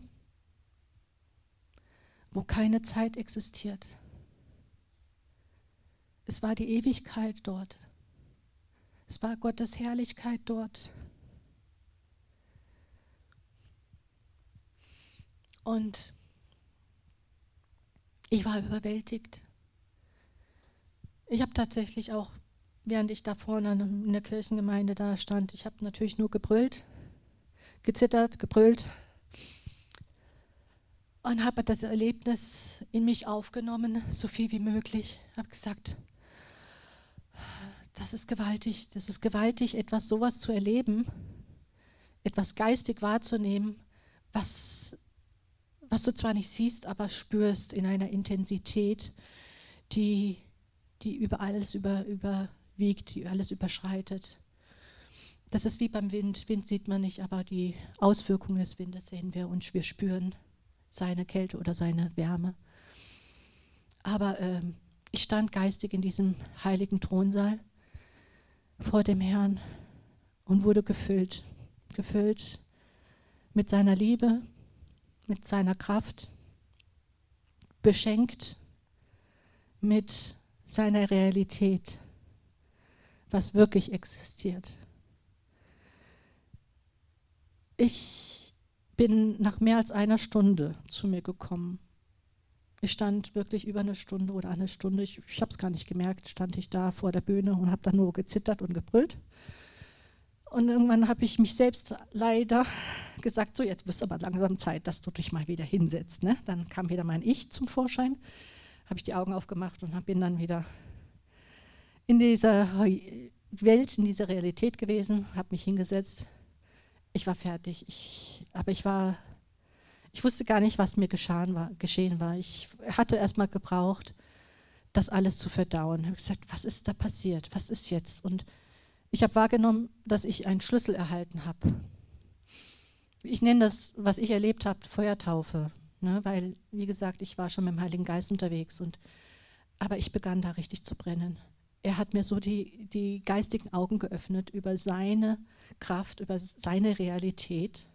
wo keine Zeit existiert. Es war die Ewigkeit dort. Es war Gottes Herrlichkeit dort. Und ich war überwältigt. Ich habe tatsächlich auch, während ich da vorne in der Kirchengemeinde da stand, ich habe natürlich nur gebrüllt gezittert, gebrüllt und habe das Erlebnis in mich aufgenommen, so viel wie möglich. Habe gesagt, das ist gewaltig, das ist gewaltig, etwas sowas zu erleben, etwas geistig wahrzunehmen, was, was du zwar nicht siehst, aber spürst in einer Intensität, die, die über alles über, überwiegt, die alles überschreitet. Das ist wie beim Wind. Wind sieht man nicht, aber die Auswirkungen des Windes sehen wir und wir spüren seine Kälte oder seine Wärme. Aber ähm, ich stand geistig in diesem heiligen Thronsaal vor dem Herrn und wurde gefüllt, gefüllt mit seiner Liebe, mit seiner Kraft, beschenkt mit seiner Realität, was wirklich existiert. Ich bin nach mehr als einer Stunde zu mir gekommen. Ich stand wirklich über eine Stunde oder eine Stunde, ich, ich habe es gar nicht gemerkt, stand ich da vor der Bühne und habe dann nur gezittert und gebrüllt. Und irgendwann habe ich mich selbst leider gesagt, so jetzt wird es aber langsam Zeit, dass du dich mal wieder hinsetzt. Ne? Dann kam wieder mein Ich zum Vorschein, habe ich die Augen aufgemacht und bin dann wieder in dieser Welt, in dieser Realität gewesen, habe mich hingesetzt. Ich war fertig, ich, aber ich war, ich wusste gar nicht, was mir war, geschehen war. Ich hatte erst mal gebraucht, das alles zu verdauen. Ich habe gesagt, was ist da passiert? Was ist jetzt? Und ich habe wahrgenommen, dass ich einen Schlüssel erhalten habe. Ich nenne das, was ich erlebt habe, Feuertaufe, ne? weil, wie gesagt, ich war schon mit dem Heiligen Geist unterwegs. Und, aber ich begann da richtig zu brennen. Er hat mir so die, die geistigen Augen geöffnet über seine Kraft, über seine Realität,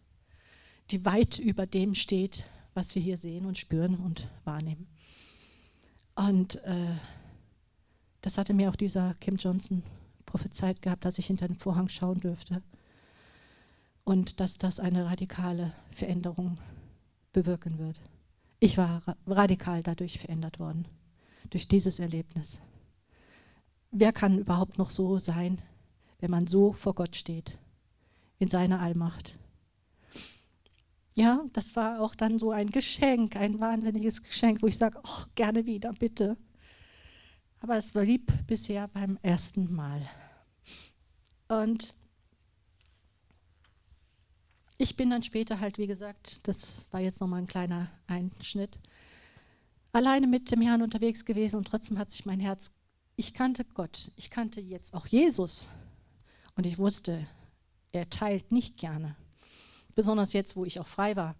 die weit über dem steht, was wir hier sehen und spüren und wahrnehmen. Und äh, das hatte mir auch dieser Kim Johnson prophezeit gehabt, dass ich hinter den Vorhang schauen dürfte und dass das eine radikale Veränderung bewirken wird. Ich war radikal dadurch verändert worden, durch dieses Erlebnis. Wer kann überhaupt noch so sein, wenn man so vor Gott steht, in seiner Allmacht? Ja, das war auch dann so ein Geschenk, ein wahnsinniges Geschenk, wo ich sage, oh, gerne wieder, bitte. Aber es blieb bisher beim ersten Mal. Und ich bin dann später halt, wie gesagt, das war jetzt nochmal ein kleiner Einschnitt, alleine mit dem Herrn unterwegs gewesen und trotzdem hat sich mein Herz, ich kannte Gott, ich kannte jetzt auch Jesus und ich wusste, er teilt nicht gerne, besonders jetzt, wo ich auch frei war.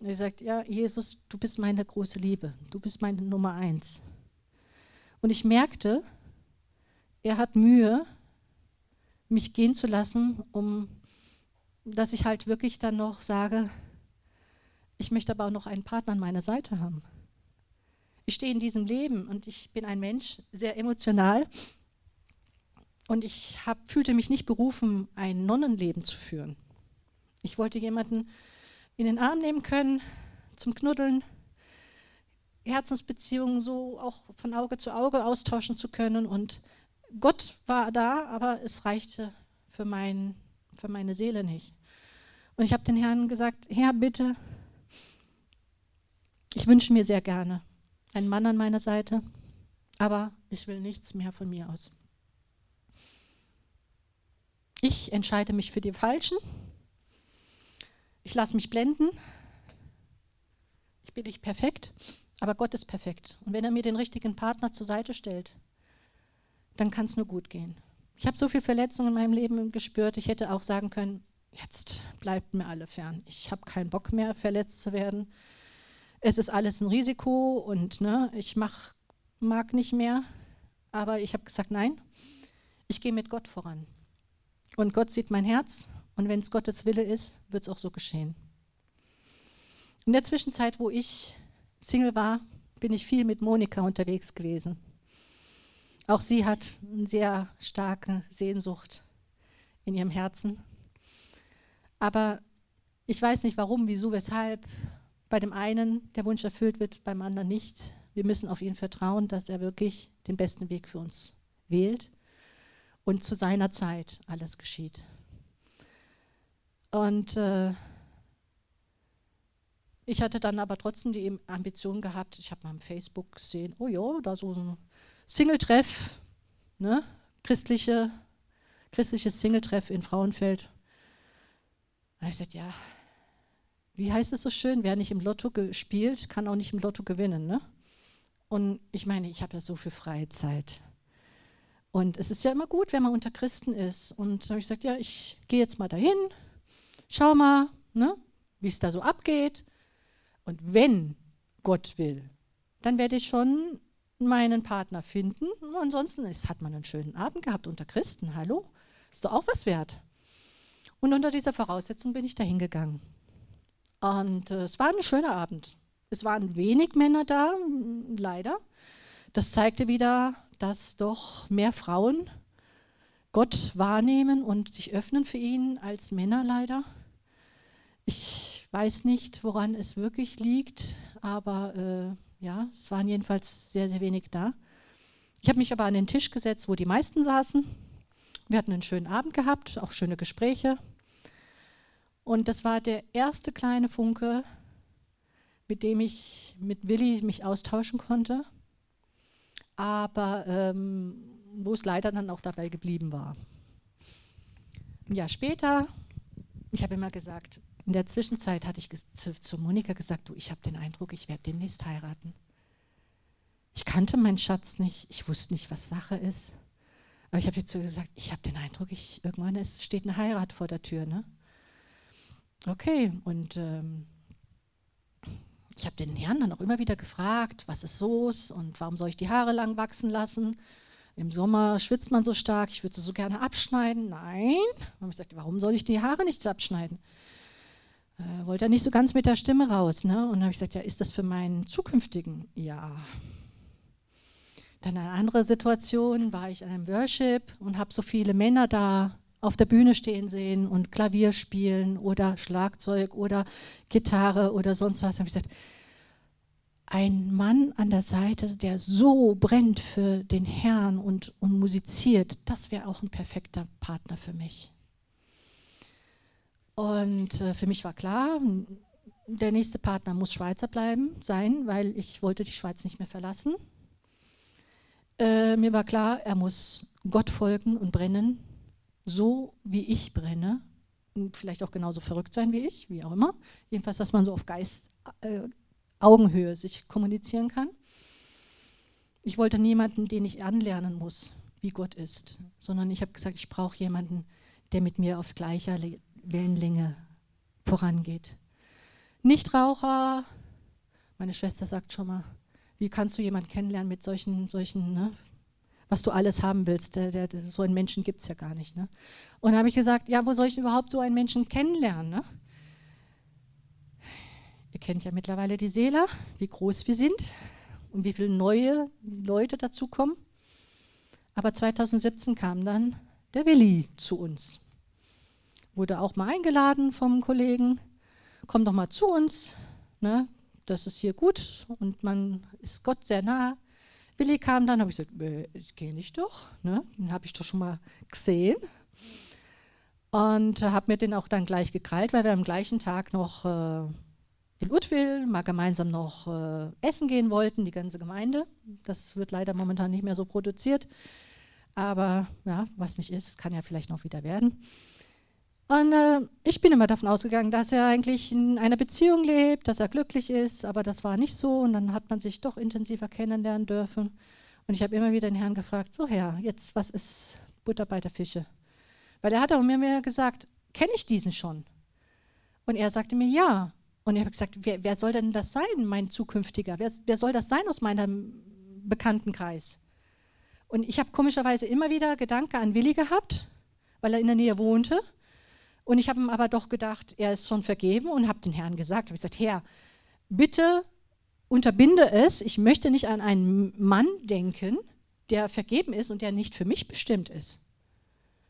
Er sagt, ja, Jesus, du bist meine große Liebe, du bist meine Nummer eins. Und ich merkte, er hat Mühe, mich gehen zu lassen, um dass ich halt wirklich dann noch sage, ich möchte aber auch noch einen Partner an meiner Seite haben. Ich stehe in diesem Leben und ich bin ein Mensch, sehr emotional. Und ich hab, fühlte mich nicht berufen, ein Nonnenleben zu führen. Ich wollte jemanden in den Arm nehmen können, zum Knuddeln, Herzensbeziehungen so auch von Auge zu Auge austauschen zu können. Und Gott war da, aber es reichte für, mein, für meine Seele nicht. Und ich habe den Herrn gesagt, Herr, bitte, ich wünsche mir sehr gerne einen Mann an meiner Seite, aber ich will nichts mehr von mir aus. Ich entscheide mich für die Falschen. Ich lasse mich blenden. Ich bin nicht perfekt. Aber Gott ist perfekt. Und wenn er mir den richtigen Partner zur Seite stellt, dann kann es nur gut gehen. Ich habe so viel Verletzungen in meinem Leben gespürt, ich hätte auch sagen können, jetzt bleibt mir alle fern. Ich habe keinen Bock mehr, verletzt zu werden. Es ist alles ein Risiko und ne, ich mach, mag nicht mehr. Aber ich habe gesagt, nein, ich gehe mit Gott voran. Und Gott sieht mein Herz und wenn es Gottes Wille ist, wird es auch so geschehen. In der Zwischenzeit, wo ich Single war, bin ich viel mit Monika unterwegs gewesen. Auch sie hat eine sehr starke Sehnsucht in ihrem Herzen. Aber ich weiß nicht warum, wieso, weshalb bei dem einen der Wunsch erfüllt wird, beim anderen nicht. Wir müssen auf ihn vertrauen, dass er wirklich den besten Weg für uns wählt und zu seiner Zeit alles geschieht. Und äh, ich hatte dann aber trotzdem die Ambition gehabt, ich habe mal am Facebook gesehen, oh ja, da so ein Singletreff, ne? Christliche, christliches Singletreff in Frauenfeld. Und ich sagte, ja, wie heißt es so schön, wer nicht im Lotto gespielt, kann auch nicht im Lotto gewinnen. Ne? Und ich meine, ich habe ja so viel freie Zeit. Und es ist ja immer gut, wenn man unter Christen ist. Und da habe ich gesagt, ja, ich gehe jetzt mal dahin, schau mal, ne, wie es da so abgeht. Und wenn Gott will, dann werde ich schon meinen Partner finden. Und ansonsten ist, hat man einen schönen Abend gehabt unter Christen. Hallo? Ist doch auch was wert. Und unter dieser Voraussetzung bin ich da hingegangen. Und äh, es war ein schöner Abend. Es waren wenig Männer da, leider. Das zeigte wieder, dass doch mehr Frauen Gott wahrnehmen und sich öffnen für ihn als Männer leider. Ich weiß nicht, woran es wirklich liegt, aber äh, ja, es waren jedenfalls sehr, sehr wenig da. Ich habe mich aber an den Tisch gesetzt, wo die meisten saßen. Wir hatten einen schönen Abend gehabt, auch schöne Gespräche. Und das war der erste kleine Funke, mit dem ich mit Willi mich austauschen konnte aber ähm, wo es leider dann auch dabei geblieben war. Ein Jahr später, ich habe immer gesagt, in der Zwischenzeit hatte ich zu, zu Monika gesagt, du, ich habe den Eindruck, ich werde demnächst heiraten. Ich kannte meinen Schatz nicht, ich wusste nicht, was Sache ist. Aber ich habe jetzt so gesagt, ich habe den Eindruck, ich, irgendwann ist, steht eine Heirat vor der Tür. Ne? Okay, und ähm, ich habe den Herrn dann auch immer wieder gefragt, was ist los und warum soll ich die Haare lang wachsen lassen? Im Sommer schwitzt man so stark, ich würde sie so gerne abschneiden. Nein. Habe ich gesagt, warum soll ich die Haare nicht abschneiden? Äh, wollte er nicht so ganz mit der Stimme raus. Ne? Und dann habe ich gesagt, ja, ist das für meinen zukünftigen? Ja. Dann eine andere Situation, war ich an einem Worship und habe so viele Männer da auf der Bühne stehen sehen und Klavier spielen oder Schlagzeug oder Gitarre oder sonst was. Da habe ich gesagt, ein Mann an der Seite, der so brennt für den Herrn und, und musiziert, das wäre auch ein perfekter Partner für mich. Und äh, für mich war klar, der nächste Partner muss Schweizer bleiben sein, weil ich wollte die Schweiz nicht mehr verlassen. Äh, mir war klar, er muss Gott folgen und brennen so wie ich brenne vielleicht auch genauso verrückt sein wie ich, wie auch immer. Jedenfalls, dass man so auf Geist, äh, Augenhöhe sich kommunizieren kann. Ich wollte niemanden, den ich anlernen muss, wie Gott ist, sondern ich habe gesagt, ich brauche jemanden, der mit mir auf gleicher Wellenlänge vorangeht. Nichtraucher, meine Schwester sagt schon mal, wie kannst du jemanden kennenlernen mit solchen, solchen ne, was du alles haben willst. Der, der, so einen Menschen gibt es ja gar nicht. Ne? Und habe ich gesagt, ja, wo soll ich überhaupt so einen Menschen kennenlernen? Ne? Ihr kennt ja mittlerweile die Seele, wie groß wir sind und wie viele neue Leute dazukommen. Aber 2017 kam dann der Willi zu uns. Wurde auch mal eingeladen vom Kollegen, komm doch mal zu uns, ne? das ist hier gut und man ist Gott sehr nah. Willi kam dann, habe ich gesagt, äh, ich gehe nicht doch, ne? den habe ich doch schon mal gesehen. Und habe mir den auch dann gleich gekrallt, weil wir am gleichen Tag noch äh, in Utwil mal gemeinsam noch äh, essen gehen wollten, die ganze Gemeinde. Das wird leider momentan nicht mehr so produziert. Aber ja, was nicht ist, kann ja vielleicht noch wieder werden. Und äh, ich bin immer davon ausgegangen, dass er eigentlich in einer Beziehung lebt, dass er glücklich ist, aber das war nicht so. Und dann hat man sich doch intensiver kennenlernen dürfen. Und ich habe immer wieder den Herrn gefragt, so Herr, jetzt was ist Butter bei der Fische? Weil er hat auch mir gesagt, kenne ich diesen schon? Und er sagte mir, ja. Und ich habe gesagt, wer, wer, soll denn das sein, mein zukünftiger? Wer, wer soll das sein aus meinem Bekanntenkreis? Und ich habe komischerweise immer wieder Gedanke an Willi gehabt, weil er in der Nähe wohnte. Und ich habe ihm aber doch gedacht, er ist schon vergeben und habe den Herrn gesagt, habe gesagt, Herr, bitte unterbinde es, ich möchte nicht an einen Mann denken, der vergeben ist und der nicht für mich bestimmt ist.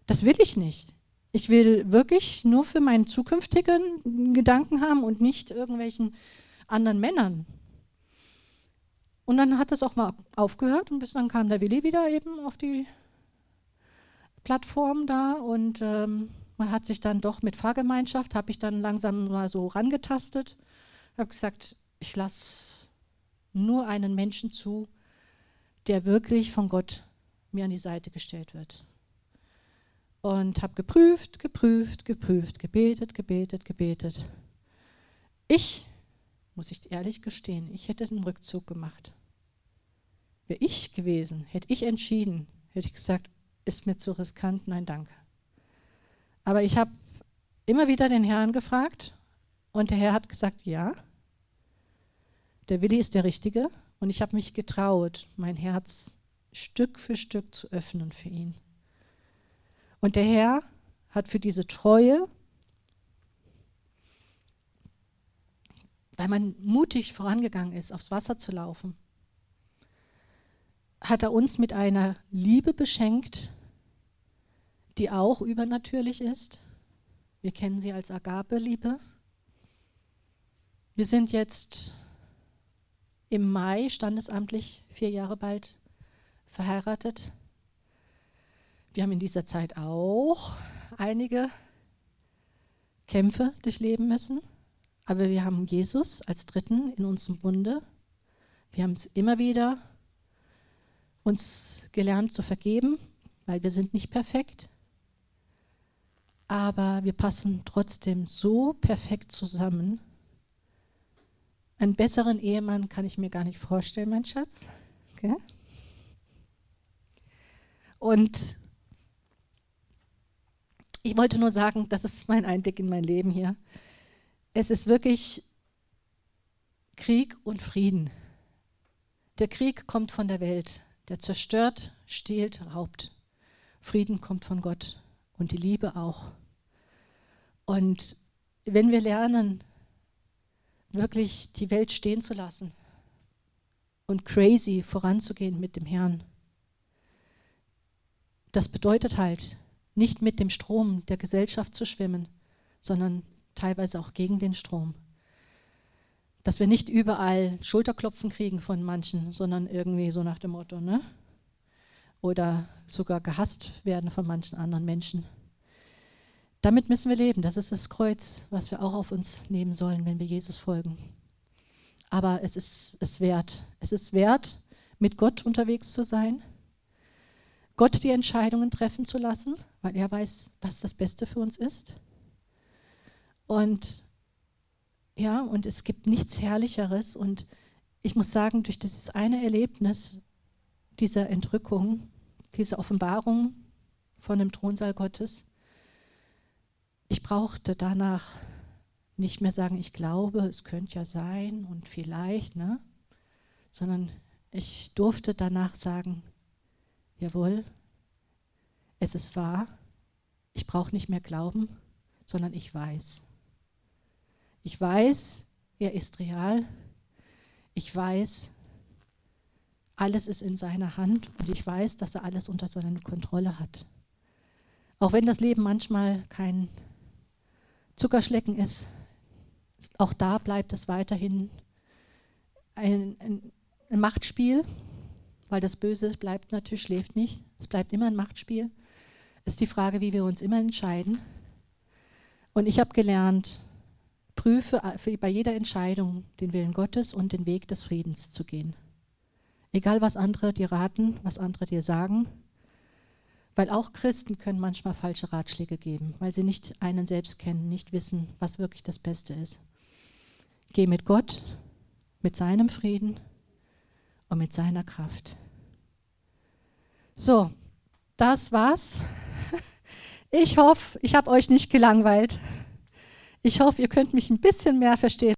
Das will ich nicht. Ich will wirklich nur für meinen zukünftigen Gedanken haben und nicht irgendwelchen anderen Männern. Und dann hat das auch mal aufgehört und bis dann kam der Willi wieder eben auf die Plattform da und ähm, man hat sich dann doch mit Fahrgemeinschaft, habe ich dann langsam mal so rangetastet, habe gesagt, ich lasse nur einen Menschen zu, der wirklich von Gott mir an die Seite gestellt wird. Und habe geprüft, geprüft, geprüft, gebetet, gebetet, gebetet. Ich, muss ich ehrlich gestehen, ich hätte den Rückzug gemacht. Wäre ich gewesen, hätte ich entschieden, hätte ich gesagt, ist mir zu riskant, nein, danke. Aber ich habe immer wieder den Herrn gefragt und der Herr hat gesagt, ja, der Willi ist der Richtige und ich habe mich getraut, mein Herz Stück für Stück zu öffnen für ihn. Und der Herr hat für diese Treue, weil man mutig vorangegangen ist, aufs Wasser zu laufen, hat er uns mit einer Liebe beschenkt, die auch übernatürlich ist. Wir kennen sie als Agape-Liebe. Wir sind jetzt im Mai standesamtlich vier Jahre bald verheiratet. Wir haben in dieser Zeit auch einige Kämpfe durchleben müssen, aber wir haben Jesus als Dritten in unserem Bunde. Wir haben es immer wieder uns gelernt zu vergeben, weil wir sind nicht perfekt. Aber wir passen trotzdem so perfekt zusammen. Einen besseren Ehemann kann ich mir gar nicht vorstellen, mein Schatz. Okay? Und ich wollte nur sagen, das ist mein Einblick in mein Leben hier. Es ist wirklich Krieg und Frieden. Der Krieg kommt von der Welt, der zerstört, stiehlt, raubt. Frieden kommt von Gott und die Liebe auch. Und wenn wir lernen, wirklich die Welt stehen zu lassen und crazy voranzugehen mit dem Herrn, das bedeutet halt, nicht mit dem Strom der Gesellschaft zu schwimmen, sondern teilweise auch gegen den Strom. Dass wir nicht überall Schulterklopfen kriegen von manchen, sondern irgendwie so nach dem Motto, ne? Oder sogar gehasst werden von manchen anderen Menschen. Damit müssen wir leben. Das ist das Kreuz, was wir auch auf uns nehmen sollen, wenn wir Jesus folgen. Aber es ist es wert. Es ist wert, mit Gott unterwegs zu sein Gott die Entscheidungen treffen zu lassen, weil er weiß, was das Beste für uns ist. Und ja, und es gibt nichts Herrlicheres. Und ich muss sagen, durch dieses eine Erlebnis dieser Entrückung, diese Offenbarung von dem Thronsaal Gottes, ich brauchte danach nicht mehr sagen, ich glaube, es könnte ja sein und vielleicht, ne? sondern ich durfte danach sagen, jawohl, es ist wahr, ich brauche nicht mehr glauben, sondern ich weiß. Ich weiß, er ist real. Ich weiß, alles ist in seiner Hand und ich weiß, dass er alles unter seiner Kontrolle hat. Auch wenn das Leben manchmal kein Zuckerschlecken ist, auch da bleibt es weiterhin ein, ein, ein Machtspiel, weil das Böse bleibt natürlich, schläft nicht. Es bleibt immer ein Machtspiel. Ist die Frage, wie wir uns immer entscheiden. Und ich habe gelernt, prüfe bei jeder Entscheidung den Willen Gottes und den Weg des Friedens zu gehen. Egal, was andere dir raten, was andere dir sagen. Weil auch Christen können manchmal falsche Ratschläge geben, weil sie nicht einen selbst kennen, nicht wissen, was wirklich das Beste ist. Geh mit Gott, mit seinem Frieden und mit seiner Kraft. So, das war's. Ich hoffe, ich habe euch nicht gelangweilt. Ich hoffe, ihr könnt mich ein bisschen mehr verstehen.